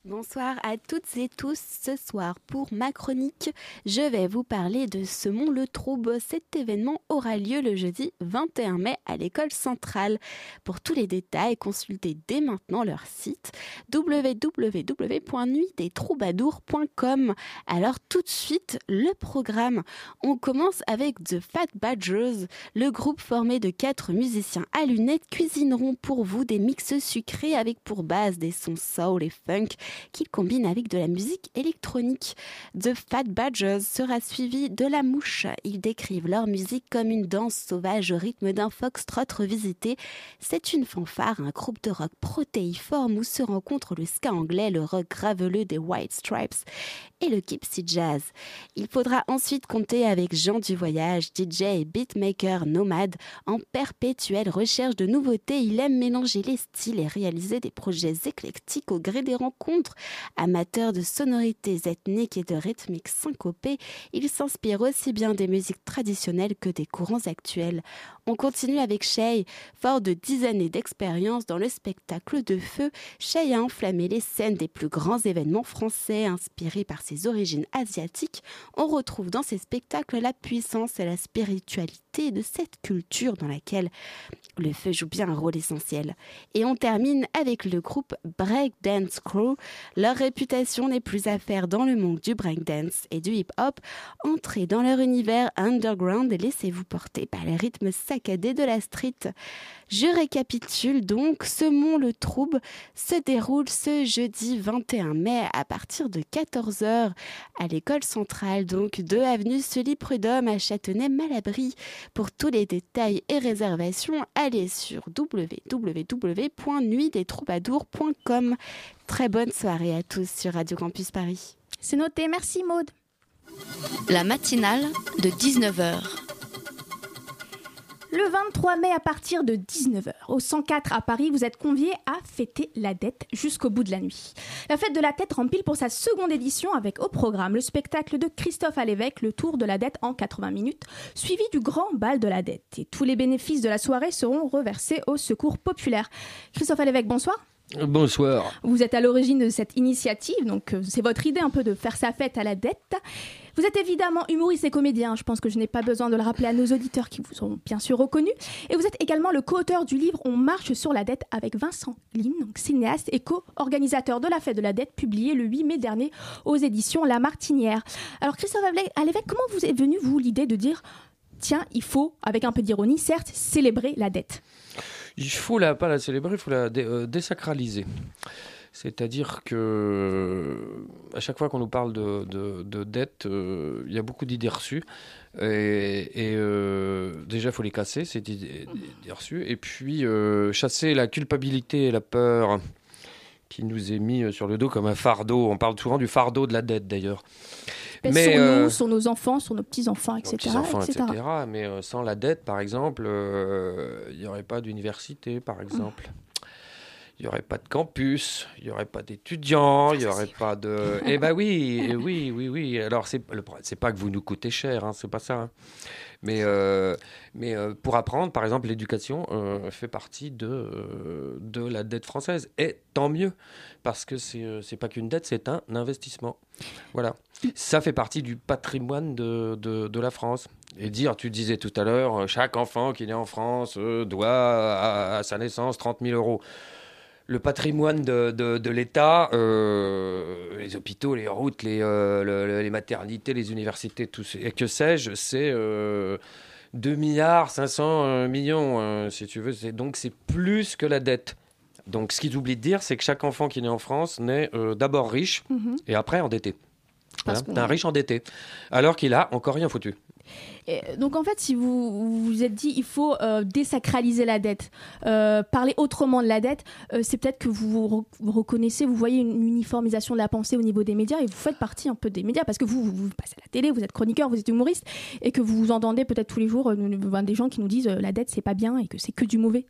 Bonsoir à toutes et tous. Ce soir, pour ma chronique, je vais vous parler de Semont le Trouble. Cet événement aura lieu le jeudi 21 mai à l'école centrale. Pour tous les détails, consultez dès maintenant leur site www.nuitdestroubadours.com. Alors tout de suite, le programme. On commence avec The Fat Badgers. Le groupe formé de quatre musiciens à lunettes cuisineront pour vous des mix sucrés avec pour base des sons soul et funk qu'ils combinent avec de la musique électronique. The Fat Badgers sera suivi de La Mouche. Ils décrivent leur musique comme une danse sauvage au rythme d'un foxtrot revisité. C'est une fanfare, un groupe de rock protéiforme où se rencontrent le ska anglais, le rock graveleux des White Stripes et le Gypsy Jazz. Il faudra ensuite compter avec Jean du Voyage, DJ et beatmaker nomade. En perpétuelle recherche de nouveautés, il aime mélanger les styles et réaliser des projets éclectiques au gré des rencontres. Amateur de sonorités ethniques et de rythmiques syncopées, il s'inspire aussi bien des musiques traditionnelles que des courants actuels. On continue avec Shay. Fort de dix années d'expérience dans le spectacle de feu, Shay a enflammé les scènes des plus grands événements français. Inspiré par ses origines asiatiques, on retrouve dans ses spectacles la puissance et la spiritualité de cette culture dans laquelle le feu joue bien un rôle essentiel. Et on termine avec le groupe Break Dance Crew. Leur réputation n'est plus à faire dans le monde du breakdance et du hip-hop. Entrez dans leur univers underground et laissez-vous porter par les rythmes saccadés de la street. Je récapitule donc, ce mont le Trouble se déroule ce jeudi 21 mai à partir de 14h à l'école centrale, donc 2 avenue Sully Prudhomme à Châtenay-Malabry. Pour tous les détails et réservations, allez sur www.nuitdestroubadours.com. Très bonne soirée à tous sur Radio Campus Paris. C'est noté, merci Maude. La matinale de 19h. Le 23 mai à partir de 19h, au 104 à Paris, vous êtes conviés à fêter la dette jusqu'au bout de la nuit. La fête de la tête rempile pour sa seconde édition avec au programme le spectacle de Christophe Alévèque, le tour de la dette en 80 minutes, suivi du grand bal de la dette. Et tous les bénéfices de la soirée seront reversés au secours populaire. Christophe Alévèque, bonsoir. Bonsoir. Vous êtes à l'origine de cette initiative, donc euh, c'est votre idée un peu de faire sa fête à la dette. Vous êtes évidemment humoriste et comédien, je pense que je n'ai pas besoin de le rappeler à nos auditeurs qui vous ont bien sûr reconnus. Et vous êtes également le co-auteur du livre On marche sur la dette avec Vincent Lim, donc cinéaste et co-organisateur de la fête de la dette, publié le 8 mai dernier aux éditions La Martinière. Alors Christophe Alévèque, comment vous est venue vous l'idée de dire tiens, il faut, avec un peu d'ironie, certes, célébrer la dette? Il faut la, pas la célébrer, il faut la euh, désacraliser. C'est-à-dire que à chaque fois qu'on nous parle de, de, de dette, euh, il y a beaucoup d'idées reçues. Et, euh, déjà, il faut les casser, ces idées, reçues. Et puis, euh, chasser la culpabilité et la peur qui nous est mis sur le dos comme un fardeau. On parle souvent du fardeau de la dette, d'ailleurs. Pèse Mais, sur euh, nous, sur nos enfants, sur nos petits-enfants, etc. petits-enfants, etc. etc. Mais euh, sans la dette, par exemple, euh, il n'y aurait pas d'université, par exemple. Il n'y aurait pas de campus, il n'y aurait pas d'étudiants, il n'y aurait pas de... Eh ben oui, oui, oui, oui. Alors, c'est le c'est pas que vous nous coûtez cher, hein, c'est pas ça. hein. Mais, euh, mais euh, pour apprendre, par exemple, l'éducation euh, fait partie de, de la dette française. Et tant mieux, parce que c'est pas qu'une dette, c'est un investissement. Voilà. Ça fait partie du patrimoine de, de, la France. Et dire, tu disais tout à l'heure, chaque enfant qui est en France doit à, à sa naissance 30 000 euros. Le patrimoine de, de, de l'État, euh, les hôpitaux, les routes, les, euh, le- le- les maternités, les universités, tout ce, et que sais-je, c'est euh, 2 milliards 500 euh, millions, si tu veux. Donc c'est plus que la dette. Donc ce qu'ils oublient de dire, c'est que chaque enfant qui naît en France naît d'abord riche Mhm. et après endetté. Qu'on- un riche endetté, alors qu'il a encore rien foutu. Donc en fait, si vous vous êtes dit il faut euh, désacraliser la dette, euh, parler autrement de la dette, euh, c'est peut-être que vous vous re- vous reconnaissez, vous voyez une uniformisation de la pensée au niveau des médias et vous faites partie un peu des médias parce que vous, vous, passez à la télé, vous êtes chroniqueur, vous êtes humoriste et que vous entendez peut-être tous les jours des gens qui nous disent la dette c'est pas bien et que c'est que du mauvais.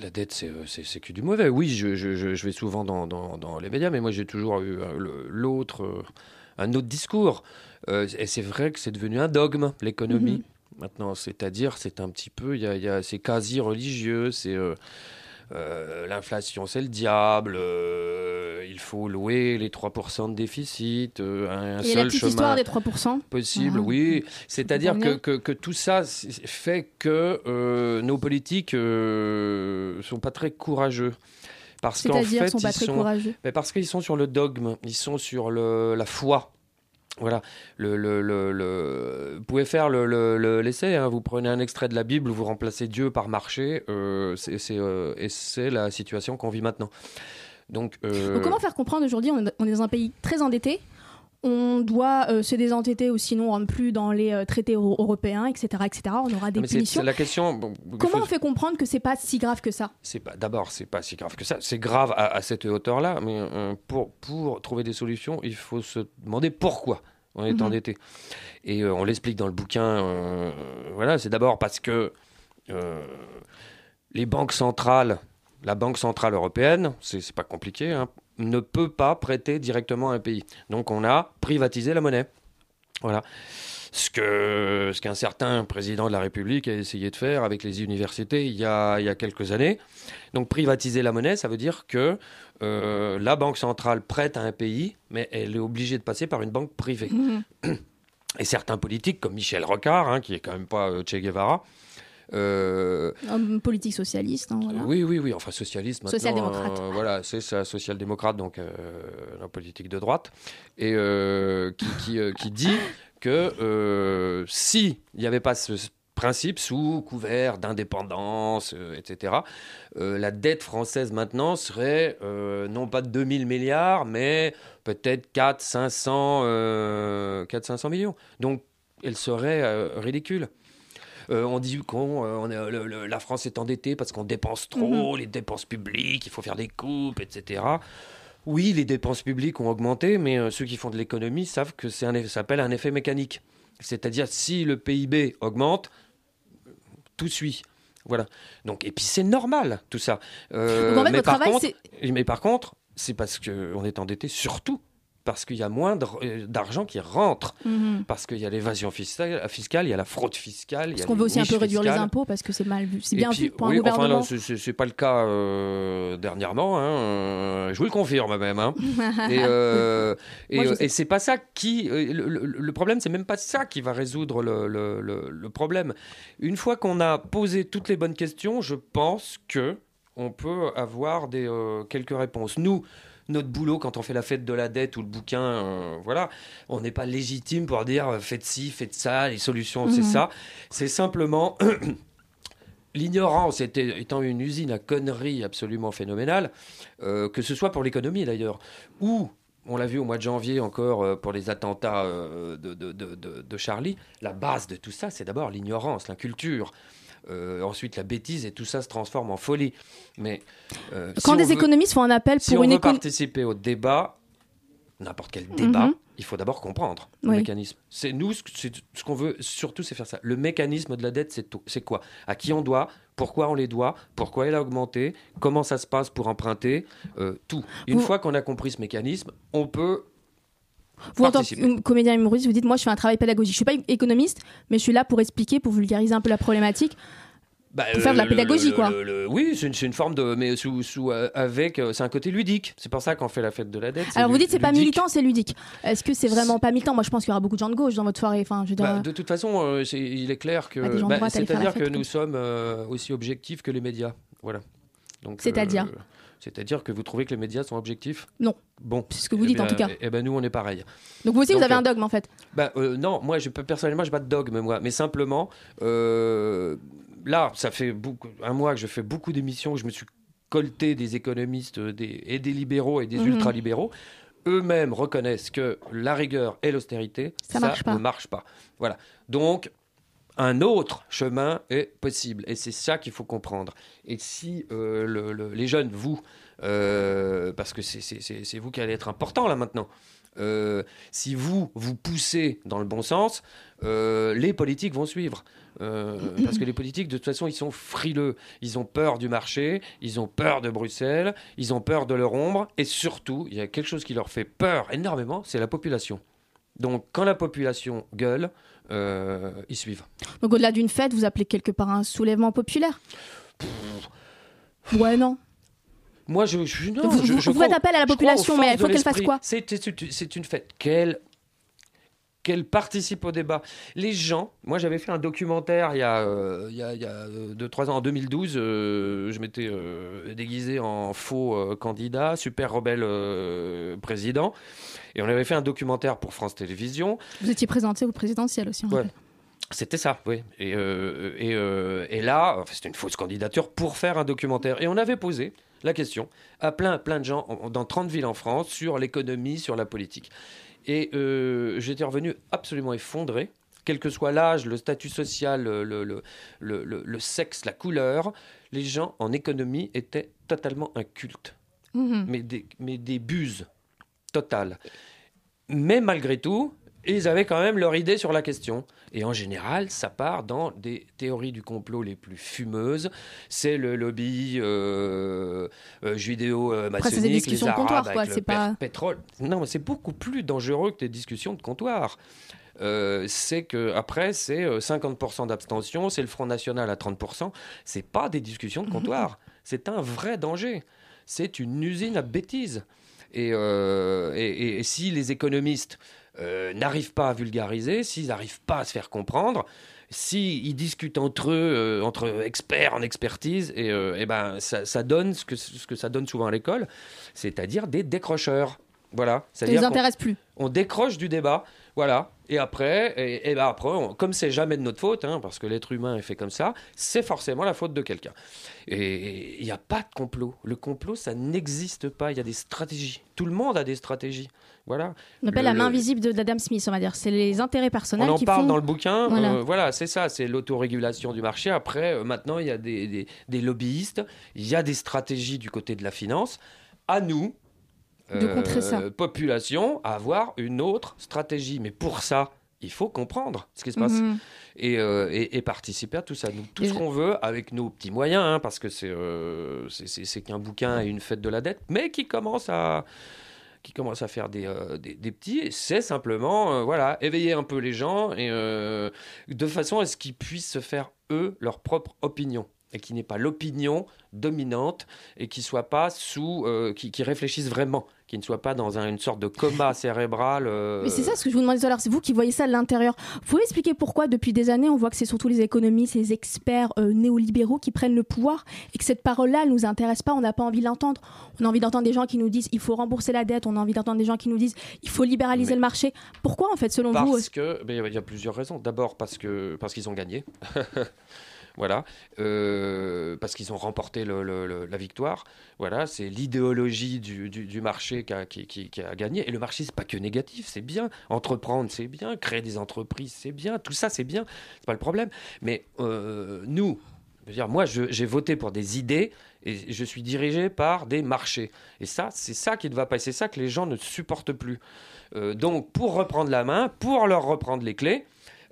La dette, c'est, que du mauvais. Oui, je, je, vais souvent dans, dans, dans les médias, mais moi j'ai toujours eu l'autre, un autre discours. Euh, et c'est vrai que c'est devenu un dogme, l'économie. Mhm. Maintenant, c'est-à-dire, c'est un petit peu, y a, y a- c'est quasi religieux, c'est euh, euh, l'inflation, c'est le diable. euh, il faut louer les 3% de déficit. un, et la seul petite chemin histoire des 3%. possible, Ah. oui. C'est-à-dire que, que, que tout ça fait que nos politiques euh, sont pas très courageux. Parce qu'en fait, sont pas ils très sont, courageux. mais parce qu'ils sont sur le dogme, ils sont sur le, la foi. Voilà, le, vous pouvez faire le- le- le- l'essai. hein. Vous prenez un extrait de la Bible, vous remplacez Dieu par marché, euh, euh, et c'est la situation qu'on vit maintenant. Donc, euh, Donc comment faire comprendre aujourd'hui on est dans un pays très endetté on doit euh, se désendetter ou sinon on rentre plus dans les euh, traités euro- européens, etc., etc. On aura des mais punitions. c'est la question. bon, Comment faut- on fait comprendre que c'est pas si grave que ça? C'est pas d'abord c'est pas si grave que ça c'est grave à, à cette hauteur là mais euh, pour pour trouver des solutions il faut se demander pourquoi on est Mhm. endetté et on l'explique dans le bouquin voilà c'est d'abord parce que les banques centrales la banque centrale européenne c'est pas compliqué hein, ne peut pas prêter directement à un pays donc on a privatisé la monnaie voilà ce que ce qu'un certain président de la République a essayé de faire avec les universités il y a, il y a quelques années. Donc privatiser la monnaie, ça veut dire que euh, la banque centrale prête à un pays, mais elle est obligée de passer par une banque privée. Et certains politiques, comme Michel Rocard, hein, qui est quand même pas euh, Che Guevara, euh, politique socialiste, hein, voilà. oui, oui, oui, enfin socialiste maintenant. Social-démocrate. euh, voilà, c'est ça, social-démocrate, donc euh, la politique de droite, et qui, qui, qui dit que si il n'y avait pas ce principe sous couvert d'indépendance, euh, etc., euh, la dette française maintenant serait euh, non pas de 2000 milliards, mais peut-être 4 500, euh, 4 500 millions. Donc elle serait ridicule. Euh, on dit qu'on euh, le- le- la France est endettée parce qu'on dépense trop, Mhm. les dépenses publiques, il faut faire des coupes, etc. Oui, les dépenses publiques ont augmenté, mais euh, ceux qui font de l'économie savent que c'est ça s'appelle un effet mécanique. C'est-à-dire si le PIB augmente, tout suit. Voilà. Donc, et puis c'est normal tout ça. Donc, en fait, mais, par travail, contre, mais par contre, c'est parce qu'on est endetté surtout parce qu'il y a moins euh, d'argent qui rentre. Mhm. Parce qu'il y a l'évasion fiscale, fiscale, il y a la fraude fiscale. Parce qu'on veut aussi un peu réduire les impôts parce que c'est mal vu. C'est bien puis, vu pour oui, un enfin, gouvernement. là, c'est- pas le cas euh, dernièrement. hein, euh, je vous le confirme même. hein. et euh, et, euh, c'est pas ça qui. euh, le, le- le problème, c'est même pas ça qui va résoudre le, le- problème. Une fois qu'on a posé toutes les bonnes questions, je pense que on peut avoir des, euh, quelques réponses. Nous. Notre boulot, quand on fait la fête de la dette ou le bouquin, euh, voilà, on n'est pas légitime pour dire euh, faites ci, faites ça, les solutions, c'est Mhm. ça. C'est simplement L'ignorance étant une usine à conneries absolument phénoménale, euh, que ce soit pour l'économie d'ailleurs, ou, on l'a vu au mois de janvier encore euh, pour les attentats euh, de, de- de- de- de Charlie, la base de tout ça, c'est d'abord l'ignorance, l'inculture. Euh, ensuite, la bêtise et tout ça se transforme en folie. Mais euh, si Quand on des veut- économistes font un appel si pour on une veut économie. participer au débat, n'importe quel débat, Mhm. il faut d'abord comprendre le Oui. mécanisme. C'est nous, ce, qu'on veut surtout, c'est faire ça. Le mécanisme de la dette, c'est quoi? À qui on doit? Pourquoi on les doit? Pourquoi elle a augmenté? Comment ça se passe pour emprunter? Euh, Tout. Une Vous- fois qu'on a compris ce mécanisme, on peut Vous, en tant que comédien humoriste, vous dites Moi, je fais un travail pédagogique. Je suis pas économiste, mais je suis là pour expliquer, pour vulgariser un peu la problématique. Bah, Pour faire de la euh, pédagogie, le- quoi. le- oui, c'est une, forme de. Mais sous, sous, euh, avec. euh, c'est un côté ludique. C'est pour ça qu'on fait la fête de la dette. Alors, vous dites c'est pas militant, c'est ludique. Est-ce que c'est vraiment pas militant? Moi, je pense qu'il y aura beaucoup de gens de gauche dans votre soirée. Enfin, je veux dire. Bah, de toute façon, euh, il est clair que. Bah, bah, C'est-à-dire que nous sommes aussi objectifs que les médias. Voilà. C'est-à-dire C'est-à-dire que vous trouvez que les médias sont objectifs Non. Bon. C'est ce que vous Eh dites, en bien- tout cas. Eh ben nous, on est pareil. Donc, vous aussi, vous avez euh, un dogme en fait. bah, euh, non, moi, je, personnellement, je pas de dogme, moi. Mais simplement, euh, là, ça fait beaucoup, un mois que je fais beaucoup d'émissions, je me suis colté des économistes euh, des, et des libéraux et des Mhm. ultralibéraux. Eux-mêmes reconnaissent que la rigueur et l'austérité, Ça marche ne marche pas. Voilà. Donc, un autre chemin est possible. Et c'est ça qu'il faut comprendre. Et si euh, le- le- les jeunes, vous, euh, parce que c'est- vous qui allez être important là maintenant, euh, si vous vous poussez dans le bon sens, les politiques vont suivre. Parce que les politiques, de toute façon, ils sont frileux. Ils ont peur du marché, ils ont peur de Bruxelles, ils ont peur de leur ombre. Et surtout, il y a quelque chose qui leur fait peur énormément, c'est la population. Donc, quand la population gueule, euh, ils suivent. Donc au-delà d'une fête, vous appelez quelque part un soulèvement populaire? Ouais, non. Moi, je, je, non, Vous- je- vous- je vous crois faites appel à la population, mais il faut qu'elle fasse quoi? C'est une fête. Qu'elle qu'elle participe au débat. Les gens, moi j'avais fait un documentaire il y a, euh, il y a, il y a 2-3 ans, en 2012, euh, je m'étais euh, déguisé en faux euh, candidat, super rebelle euh, président, et on avait fait un documentaire pour France Télévisions. Vous étiez présenté au présidentiel aussi. on Ouais. C'était ça, oui. Et, euh, et, euh, et là, enfin, c'était une fausse candidature pour faire un documentaire. Et on avait posé la question à plein, plein de gens en- dans 30 villes en France sur l'économie, sur la politique. Et euh, j'étais revenu absolument effondré, quel que soit l'âge, le statut social, le, le, le, sexe, la couleur. Les gens en économie étaient totalement incultes Mhm. mais des, mais des buses totales. Mais malgré tout, ils avaient quand même leur idée sur la question. Et en général, ça part dans des théories du complot les plus fumeuses. C'est le lobby euh, euh, judéo-maçonnique, Après, c'est des discussions les de comptoir, quoi, avec c'est le pas- pé- pétrole. Non, mais c'est beaucoup plus dangereux que des discussions de comptoir. Euh, c'est que après c'est euh, 50% d'abstention, c'est le Front National à 30%. C'est pas des discussions de comptoir. c'est un vrai danger. C'est une usine à bêtises. Et, euh, et- et- et si les économistes euh, n'arrivent pas à vulgariser, s'ils n'arrivent pas à se faire comprendre, s'ils discutent entre eux, euh, entre experts en expertise, et, euh, eh ben, ça, ça donne ce que, ce que ça donne souvent à l'école, c'est-à-dire des décrocheurs. Voilà. Ça C'est-à-dire les intéresse plus. on décroche du débat, voilà. Et après, et, et ben après on- comme c'est jamais de notre faute, hein, parce que l'être humain est fait comme ça, c'est forcément la faute de quelqu'un. Et il n'y a pas de complot. Le complot, ça n'existe pas. Il y a des stratégies. Tout le monde a des stratégies. Voilà. On appelle Le- la main le- invisible de- d'Adam Smith, on va dire. C'est les intérêts personnels on en qui parle font... dans le bouquin. Voilà. euh, Voilà, c'est ça, c'est l'autorégulation du marché. Après, euh, maintenant, il y a des, des- des lobbyistes, il y a des stratégies du côté de la finance. À nous, De contrer ça. population, à avoir une autre stratégie. Mais pour ça, il faut comprendre ce qui se passe Mhm. et, euh, et- et participer à tout ça. Nous, tout Et ce je- qu'on veut avec nos petits moyens, hein, parce que c'est euh, c'est- qu'un bouquin et une fête de la dette, mais qui commence à qui commence à faire des, euh, des, des petits, c'est simplement euh, voilà, éveiller un peu les gens et, euh, de façon à ce qu'ils puissent se faire, eux, leur propre opinion et qui n'est pas l'opinion dominante et qui soit pas sous, euh, qui, qui réfléchissent vraiment, qui ne soit pas dans un- une sorte de coma cérébral. euh, Mais c'est ça ce que je vous demandais tout à l'heure, c'est vous qui voyez ça de l'intérieur. Vous pouvez expliquer pourquoi depuis des années on voit que c'est surtout les économistes, les experts euh, néolibéraux qui prennent le pouvoir et que cette parole-là elle nous intéresse pas, on n'a pas envie de l'entendre. On a envie d'entendre des gens qui nous disent il faut rembourser la dette, on a envie d'entendre des gens qui nous disent il faut libéraliser Mais- le marché. Pourquoi en fait selon vous Parce que, il y a plusieurs raisons. D'abord parce que parce qu'ils ont gagné. Voilà, Euh, parce qu'ils ont remporté la victoire. Voilà, c'est l'idéologie du, marché qui a, gagné. Et le marché, c'est pas que négatif, c'est bien. Entreprendre, c'est bien. Créer des entreprises, c'est bien. Tout ça, c'est bien. C'est pas le problème. Mais euh, nous, je veux dire, moi, j'ai voté pour des idées et je suis dirigé par des marchés. Et ça, c'est ça qui ne va pas. C'est ça que les gens ne supportent plus. Euh, donc, pour reprendre la main, pour leur reprendre les clés,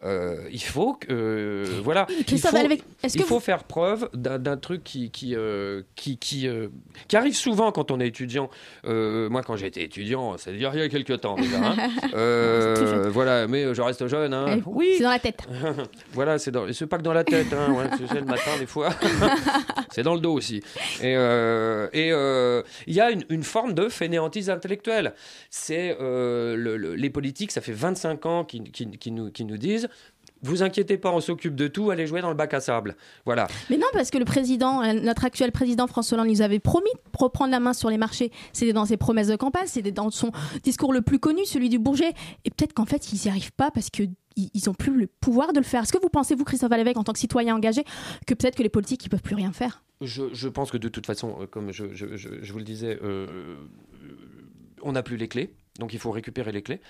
euh, il faut que euh, voilà, il faut, Alvec, est-ce il que faut vous- faire preuve d'un truc qui qui euh, qui qui, qui arrive souvent quand on est étudiant. Moi, quand j'étais étudiant, c'est-à-dire il y a quelques temps déjà. hein. C'est voilà, mais je reste jeune. hein. Oui, C'est dans la tête. voilà, c'est dans... c'est pas que dans la tête, hein, ouais, sais, le matin des fois, c'est dans le dos aussi. Et et, il y a une, une forme de fainéantise intellectuelle. C'est le- le- les politiques, ça fait 25 ans qui, qui, qui nous, qui nous disent. Vous inquiétez pas, on s'occupe de tout, allez jouer dans le bac à sable. Voilà. Mais non, parce que le président, euh, notre actuel président François Hollande, nous avait promis de reprendre la main sur les marchés. C'était dans ses promesses de campagne, c'était dans son discours le plus connu, celui du Bourget. Et peut-être qu'en fait, ils n'y arrivent pas parce que ils ils ont plus le pouvoir de le faire. Est-ce que vous pensez, vous, Christophe Alévèque, en tant que citoyen engagé, que peut-être que les politiques, ils peuvent plus rien faire? Je, je pense que de toute façon, euh, comme je, je- je- je vous le disais, euh, on n'a plus les clés. Donc il faut récupérer les clés.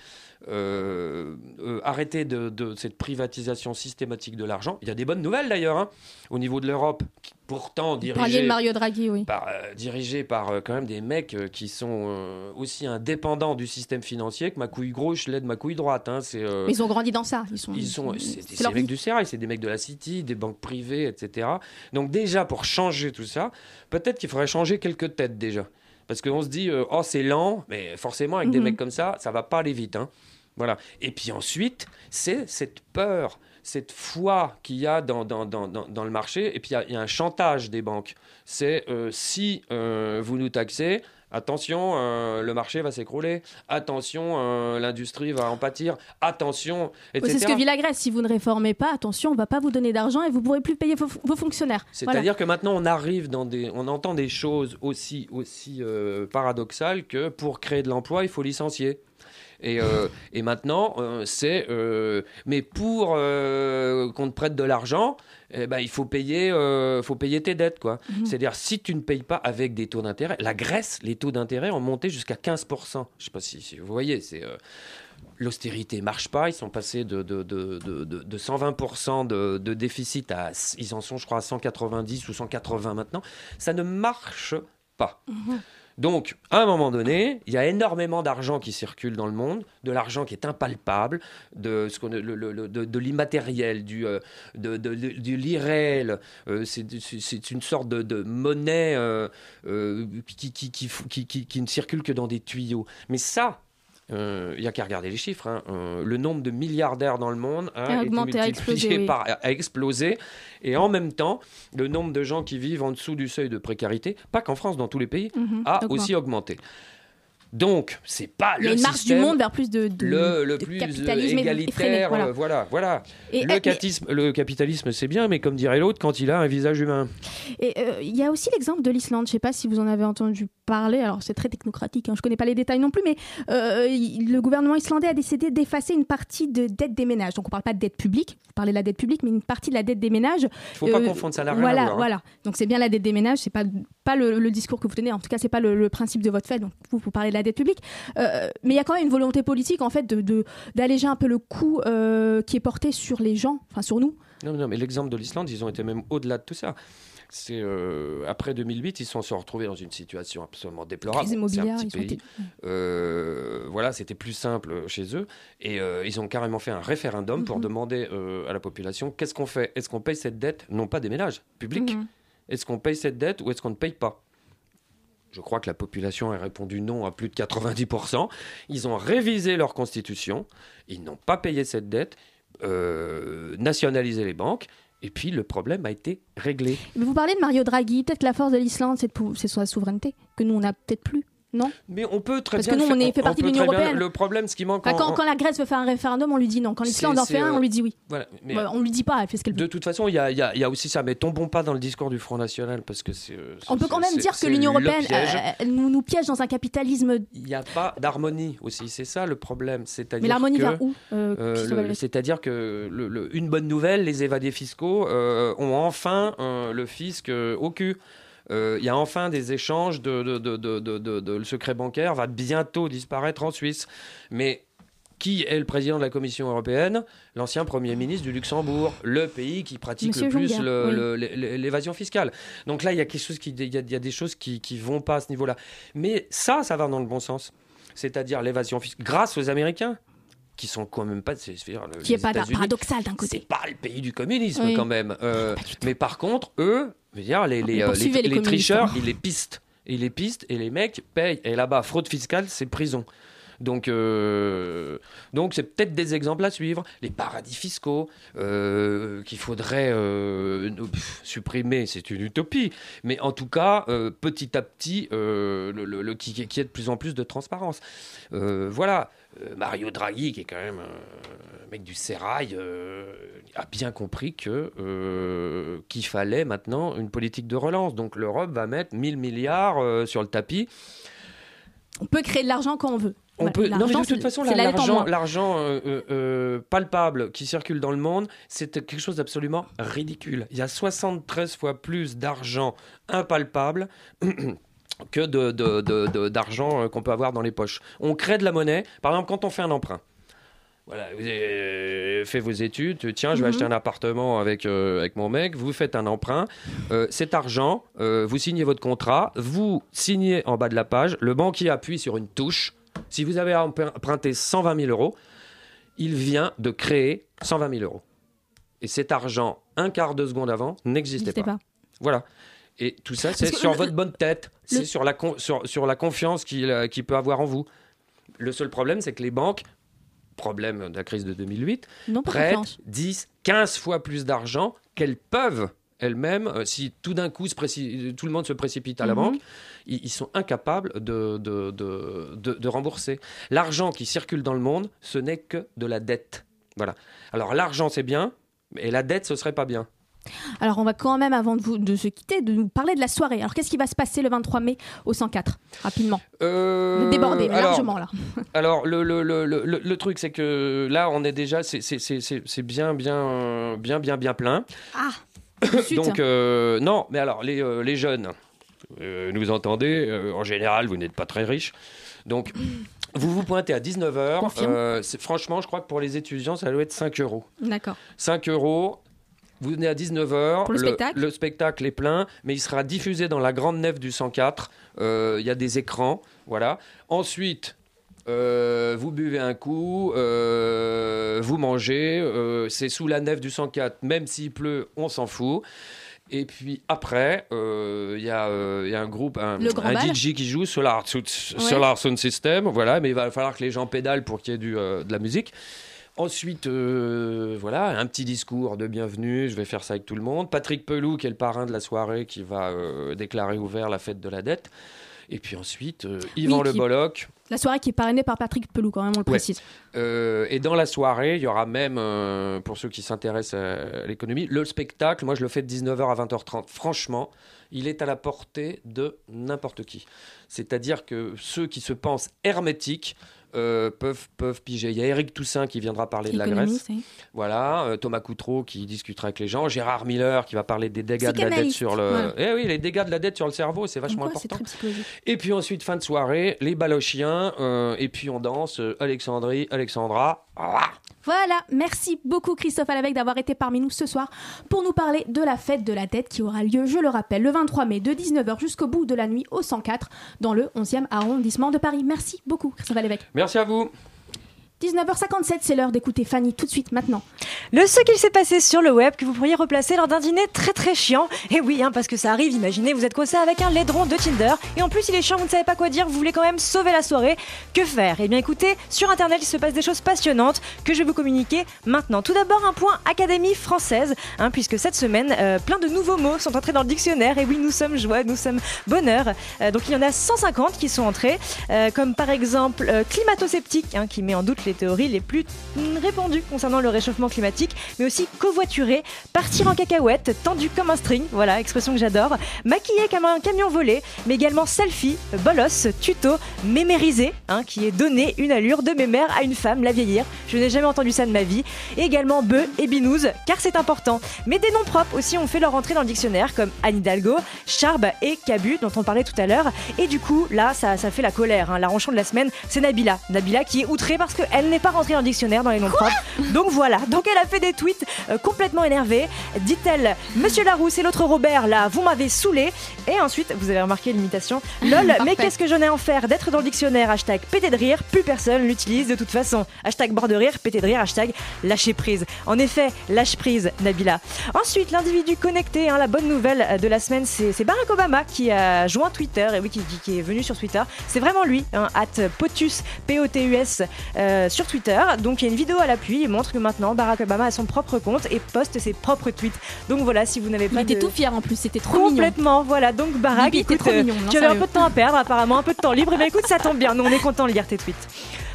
Euh, euh, arrêter de, de cette privatisation systématique de l'argent. Il y a des bonnes nouvelles d'ailleurs hein, au niveau de l'Europe, qui pourtant dirigée Mario Draghi, oui. par, euh, dirigée par quand même des mecs qui sont aussi indépendants du système financier que ma couille gauche l'aide ma couille droite. hein. C'est, ils ont grandi dans ça. Ils sont. ils sont, c'est c'est des mecs du Sérail, c'est des mecs de la City, des banques privées, etc. Donc déjà, pour changer tout ça, peut-être qu'il faudrait changer quelques têtes déjà. Parce qu'on se dit, euh, oh c'est lent, mais forcément avec des Mhm. mecs comme ça, ça va pas aller vite. hein. Voilà. Et puis ensuite, c'est cette peur, cette foi qu'il y a dans, dans, dans, dans, dans le marché. Et puis il y a- il y, a un chantage des banques. C'est euh, si euh, vous nous taxez, attention, euh, le marché va s'écrouler. Attention, euh, l'industrie va en pâtir. Attention, etc. C'est ce que vit la Grèce. Si vous ne réformez pas, attention, on va pas vous donner d'argent et vous pourrez plus payer vos, vos fonctionnaires. C'est-à-dire Voilà. que maintenant on arrive dans des, on entend des choses aussi aussi euh, paradoxales que pour créer de l'emploi il faut licencier. Et, euh, et maintenant euh, c'est, euh, mais pour qu'on te prête de l'argent, eh ben il faut payer, euh, faut payer tes dettes quoi. Mhm. C'est-à-dire si tu ne payes pas avec des taux d'intérêt, la Grèce les taux d'intérêt ont monté jusqu'à 15%. Je sais pas si, si vous voyez, c'est euh, L'austérité marche pas. Ils sont passés de, de, de, de, de- de 120% de, de déficit à. Ils en sont, je crois, à 190 ou 180 maintenant. Ça ne marche pas. Donc, à un moment donné, il y a énormément d'argent qui circule dans le monde, de l'argent qui est impalpable, de, ce le- le- de, l'immatériel, du, euh, de, l'irréel. Euh, c'est, une sorte de, monnaie euh, qui, qui- qui- qui ne circule que dans des tuyaux. Mais ça, euh, il n'y a qu'à regarder les chiffres. hein. Euh, le nombre de milliardaires dans le monde A été a multiplié explosé, oui. par- a explosé. Et en même temps, le nombre de gens qui vivent en dessous du seuil de précarité, pas qu'en France, dans tous les pays, Mhm, a augmente. aussi augmenté. Donc, c'est pas Il y a le une marche du monde vers plus de, de- le, le de plus capitalisme effréné, égalitaire, voilà. euh, voilà, voilà. Et, le, euh, catisme- le capitalisme, c'est bien, mais comme dirait l'autre, quand il a un visage humain. Et euh, il y a aussi l'exemple de l'Islande. Je ne sais pas si vous en avez entendu parler. Alors c'est très technocratique. hein, Je ne connais pas les détails non plus, mais euh, il- le gouvernement islandais a décidé d'effacer une partie de dette des ménages. Donc on ne parle pas de dette publique. Vous parlez de la dette publique, mais une partie de la dette des ménages. Il faut pas confondre, ça n'a rien à voilà, voir, hein. Voilà. Donc c'est bien la dette des ménages. C'est pas pas le, le discours que vous tenez. En tout cas, c'est pas le, le principe de votre fait. Donc vous, vous parlez de la dette publique. Euh, mais il y a quand même une volonté politique en fait de d'alléger un peu le coût euh, qui est porté sur les gens, enfin sur nous. Non, non, mais l'exemple de l'Islande, ils ont été même au-delà de tout ça. C'est euh, après 2008, ils se sont retrouvés dans une situation absolument déplorable. Crise C'est un immobilière, petit pays. Euh, voilà, c'était plus simple chez eux, et euh, ils ont carrément fait un référendum pour Mhm. demander à la population qu'est-ce qu'on fait? Est-ce qu'on paye cette dette? Non pas des ménages publics. Mhm. Est-ce qu'on paye cette dette ou est-ce qu'on ne paye pas? Je crois que la population a répondu non à plus de 90%. Ils ont révisé leur constitution. Ils n'ont pas payé cette dette, euh, nationalisé les banques. Et puis le problème a été réglé. Mais vous parlez de Mario Draghi. Peut-être que la force de l'Islande, c'est c'est sa souveraineté que nous on a peut-être plus. Non Mais on peut très Parce bien. que nous, on est- fait partie de l'Union européenne. Le problème, ce qui manque. Quand, en- quand la Grèce veut faire un référendum, on lui dit non. Quand l'Islande en fait un, on lui dit oui. Voilà, mais- Bah, on lui dit pas, elle fait ce qu'elle veut. De toute façon, il y a, y y aussi ça. Mais tombons pas dans le discours du Front National parce que c'est. euh, On peut quand même dire que l'Union européenne euh, nous, nous piège dans un capitalisme. Il n'y a pas d'harmonie aussi, c'est ça le problème. C'est-à-dire Mais l'harmonie vers où euh, euh, C'est-à-dire que le- le- une bonne nouvelle, les évadés fiscaux euh, ont enfin le fisc au cul. Euh, Il y a enfin des échanges de, de, de, le secret bancaire va bientôt disparaître en Suisse. Mais qui est le président de la Commission européenne? L'ancien Premier ministre du Luxembourg, le pays qui pratique Monsieur le plus oui. l'évasion fiscale. Donc là, il y a quelque chose qui, il y a, il y a des choses qui, qui vont pas à ce niveau-là. Mais ça, ça va dans le bon sens. C'est-à-dire l'évasion fiscale, grâce aux Américains, qui sont quand même pas, le- Qui est les pas paradoxal d'un côté. C'est pas le pays du communisme Oui. quand même. Euh, mais par contre, eux, je veux dire, les, les, euh, les- les les tricheurs, communistes. ils les pistent. Ils les pistent et les mecs payent. Et là-bas, fraude fiscale, c'est prison. Donc, euh, donc c'est peut-être des exemples à suivre. Les paradis fiscaux euh, qu'il faudrait euh, supprimer, c'est une utopie. Mais en tout cas, petit à petit, le, le- le- qui, qui ait de plus en plus de transparence. Voilà. Euh, Mario Draghi, qui est quand même un mec du sérail, euh, a bien compris que euh, qu'il fallait maintenant une politique de relance. Donc l'Europe va mettre 1000 milliards sur le tapis. On peut créer de l'argent quand on veut. On Voilà, peut... Non, mais de toute façon, l'argent, euh, euh, euh, palpable qui circule dans le monde, c'est quelque chose d'absolument ridicule. Il y a 73 fois plus d'argent impalpable que de- de- de- de- d'argent euh, qu'on peut avoir dans les poches. On crée de la monnaie, par exemple quand on fait un emprunt. Voilà, vous avez fait vos études, tiens, je vais Mhm. acheter un appartement avec, euh, avec mon mec, vous faites un emprunt, euh, cet argent, euh, vous signez votre contrat, vous signez en bas de la page, le banquier appuie sur une touche, si vous avez emprunté 120 000 euros, il vient de créer 120 000 euros. Et cet argent, un quart de seconde avant, n'existait N'existait pas. pas. Voilà. Et tout ça, c'est sur votre bonne tête, le- c'est sur la, con- sur, sur la confiance qu'il euh, qu'il peut avoir en vous. Le seul problème, c'est que les banques, problème de la crise de 2008, Non, prêtent confiance. 10, 15 fois plus d'argent qu'elles peuvent elles-mêmes, euh, si tout d'un coup tout le monde se précipite à la Mhm. banque, ils, ils sont incapables de, de, de, de- de rembourser. L'argent qui circule dans le monde, ce n'est que de la dette. Voilà. Alors l'argent, c'est bien, et la dette, ce serait pas bien. Alors, on va quand même, avant de, vous, de se quitter, de nous parler de la soirée. Alors, qu'est-ce qui va se passer le 23 mai au 104 Rapidement? Euh, Débordé, alors- largement, là. Alors, le, le, le, le, truc, c'est que là, on est déjà, c'est bien, bien, bien, bien, bien plein. Ah. Donc, euh, non, mais alors, les, euh, les jeunes, nous entendez, en général, vous n'êtes pas très riches. Donc, vous vous pointez à 19h. Confirme. franchement, je crois que pour les étudiants, ça doit être 5 euros. D'accord. 5 euros. Vous venez à 19h. Pour le spectacle Le spectacle est plein, mais il sera diffusé dans la grande nef du 104. Euh, Il y a des écrans. Voilà. Ensuite. euh, vous buvez un coup, euh, vous mangez, euh, c'est sous la nef du 104, même s'il pleut, on s'en fout. Et puis après, il y, a, il y a un groupe, un. DJ qui joue Solar, Solar Sound System, voilà, mais il va falloir que les gens pédalent pour qu'il y ait du, de la musique. Ensuite, euh, voilà, un petit discours de bienvenue, je vais faire ça avec tout le monde. Patrick Pelou, qui est le parrain de la soirée, qui va euh, déclarer ouvert la fête de la dette. Et puis ensuite, euh, Yvan Oui, Le qui- Bolloc. La soirée qui est parrainée par Patrick Pelou, quand même, on le Ouais. précise. Euh, et dans la soirée, il y aura même, euh, pour ceux qui s'intéressent à l'économie, le spectacle. Moi, je le fais de 19h à 20h30. Franchement, il est à la portée de n'importe qui. C'est-à-dire que ceux qui se pensent hermétiques euh, peuvent, peuvent piger. Il y a Eric Toussaint qui viendra parler de la Grèce. Voilà, euh, Thomas Coutreau qui discutera avec les gens, Gérard Miller qui va parler des dégâts de la dette sur le. Eh oui, les dégâts de la dette sur le cerveau, c'est vachement quoi, important. Et puis ensuite, fin de soirée, les balochiens, euh, et puis on danse euh, Alexandrie, Alexandra. Ah Voilà, merci beaucoup Christophe Alavec d'avoir été parmi nous ce soir pour nous parler de la fête de la dette qui aura lieu, je le rappelle, le 23 mai de 19h jusqu'au bout de la nuit au 104 dans le 11e arrondissement de Paris. Merci beaucoup Christophe Alavec. Merci à vous. 19h57, c'est l'heure d'écouter Fanny tout de suite maintenant. Le ce qu'il s'est passé sur le web que vous pourriez replacer lors d'un dîner très très chiant. Et oui, hein, parce que ça arrive, imaginez, vous êtes coincé avec un laidron de Tinder et en plus il est chiant, vous ne savez pas quoi dire, vous voulez quand même sauver la soirée. Que faire? Eh bien écoutez, sur internet il se passe des choses passionnantes que je vais vous communiquer maintenant. Tout d'abord un point Académie française, hein, puisque cette semaine, euh, plein de nouveaux mots sont entrés dans le dictionnaire. Et oui, nous sommes joie, nous sommes bonheur. Euh, donc il y en a 150 qui sont entrés, euh, comme par exemple climato-sceptique, hein, qui met en doute les théories les plus répandues concernant le réchauffement climatique, mais aussi covoiturer, partir en cacahuète, tendu comme un string, voilà, expression que j'adore, maquillé comme un camion volé, mais également selfie, bolos, tuto, mémérisé, hein, qui est donné une allure de mémère à une femme, la vieillir. Je n'ai jamais entendu ça de ma vie. Et également bœuf et binouze, car c'est important. Mais des noms propres aussi ont fait leur entrée dans le dictionnaire, comme Anne Hidalgo, Charbe et Cabu, dont on parlait tout à l'heure. Et du coup, là, ça, ça fait la colère. hein. La ranchon de la semaine, c'est Nabila. Nabila qui est outrée parce qu'elle n'est pas rentrée dans le dictionnaire dans les noms propres. Donc voilà. Donc elle a fait des tweets euh, complètement énervés. Dit-elle, Monsieur Larousse et l'autre Robert, là, vous m'avez saoulé. Et ensuite, vous avez remarqué l'imitation. Lol, mais qu'est-ce que j'en ai à en faire d'être dans le dictionnaire? Hashtag pété de rire, plus personne l'utilise de toute façon. Hashtag bord de rire, pété de rire, hashtag lâcher prise. En effet, lâche prise, Nabila. Ensuite, l'individu connecté, hein, la bonne nouvelle euh, de la semaine, c'est c'est Barack Obama qui a joint Twitter, et oui, qui, qui- qui est venu sur Twitter. C'est vraiment lui, hein, at POTUS, P-O-T-U-S, euh, sur Twitter. Donc il y a une vidéo à l'appui, il montre que maintenant Barack Obama a son propre compte et poste ses propres tweets. Donc voilà, si vous n'avez Il pas était de... tout fier en plus, c'était trop mignon. Complètement, voilà. Donc Barack, était écoute, trop euh, mignon, non, tu avais un peu de temps à perdre, apparemment un peu de temps libre. Mais écoute, ça tombe bien. Nous, on est content de lire tes tweets.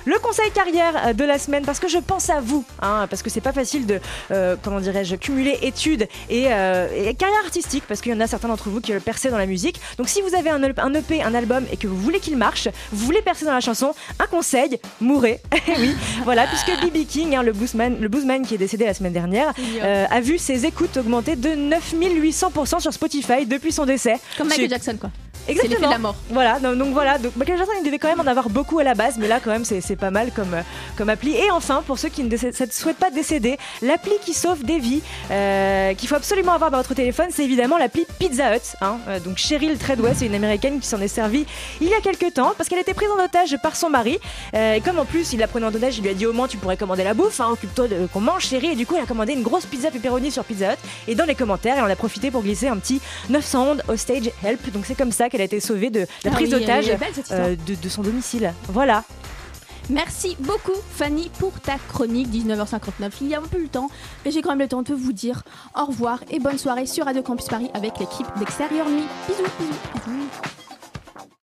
Le conseil carrière euh, de la semaine, parce que je pense à vous, hein, parce que c'est pas facile de, euh, comment dirais-je, cumuler études et, euh, et carrière artistique, parce qu'il y en a certains d'entre vous qui veulent percer dans la musique. Donc si vous avez un, un EP, un album et que vous voulez qu'il marche, vous voulez percer dans la chanson, un conseil, mourrez. Eh oui, voilà, puisque B.B. King, hein, le bluesman, le bluesman qui est décédé la semaine dernière, euh, a vu ses écoutes augmenter de 9800% sur Spotify depuis son décès. Comme Michael Jackson quoi. Exactement. l'effet de la mort. Voilà, donc, donc voilà, donc Michael Jackson il devait quand même en avoir beaucoup à la base, mais là quand même c'est c'est pas mal comme, euh, comme appli. Et enfin, pour ceux qui ne souhaitent pas décéder, l'appli qui sauve des vies, euh, qu'il faut absolument avoir dans votre téléphone, c'est évidemment l'appli Pizza Hut. hein. Euh, donc Cheryl Treadway, c'est une américaine qui s'en est servie il y a quelques temps parce qu'elle était prise en otage par son mari. Euh, et comme en plus il la prenait en otage, il lui a dit au moins tu pourrais commander la bouffe, hein, occupe-toi de qu'on mange chérie. Et du coup, elle a commandé une grosse pizza pepperoni sur Pizza Hut. Et dans les commentaires, elle en a profité pour glisser un petit 911 hostage help. Donc c'est comme ça qu'elle a été sauvée de la Ah prise oui, d'otage euh, de, de son domicile. Voilà. Merci beaucoup Fanny pour ta chronique 19h59. Il y a un peu le temps, mais j'ai quand même le temps de vous dire au revoir et bonne soirée sur Radio Campus Paris avec l'équipe d'Extérieur Nuit. Bisous, bisous, bisous.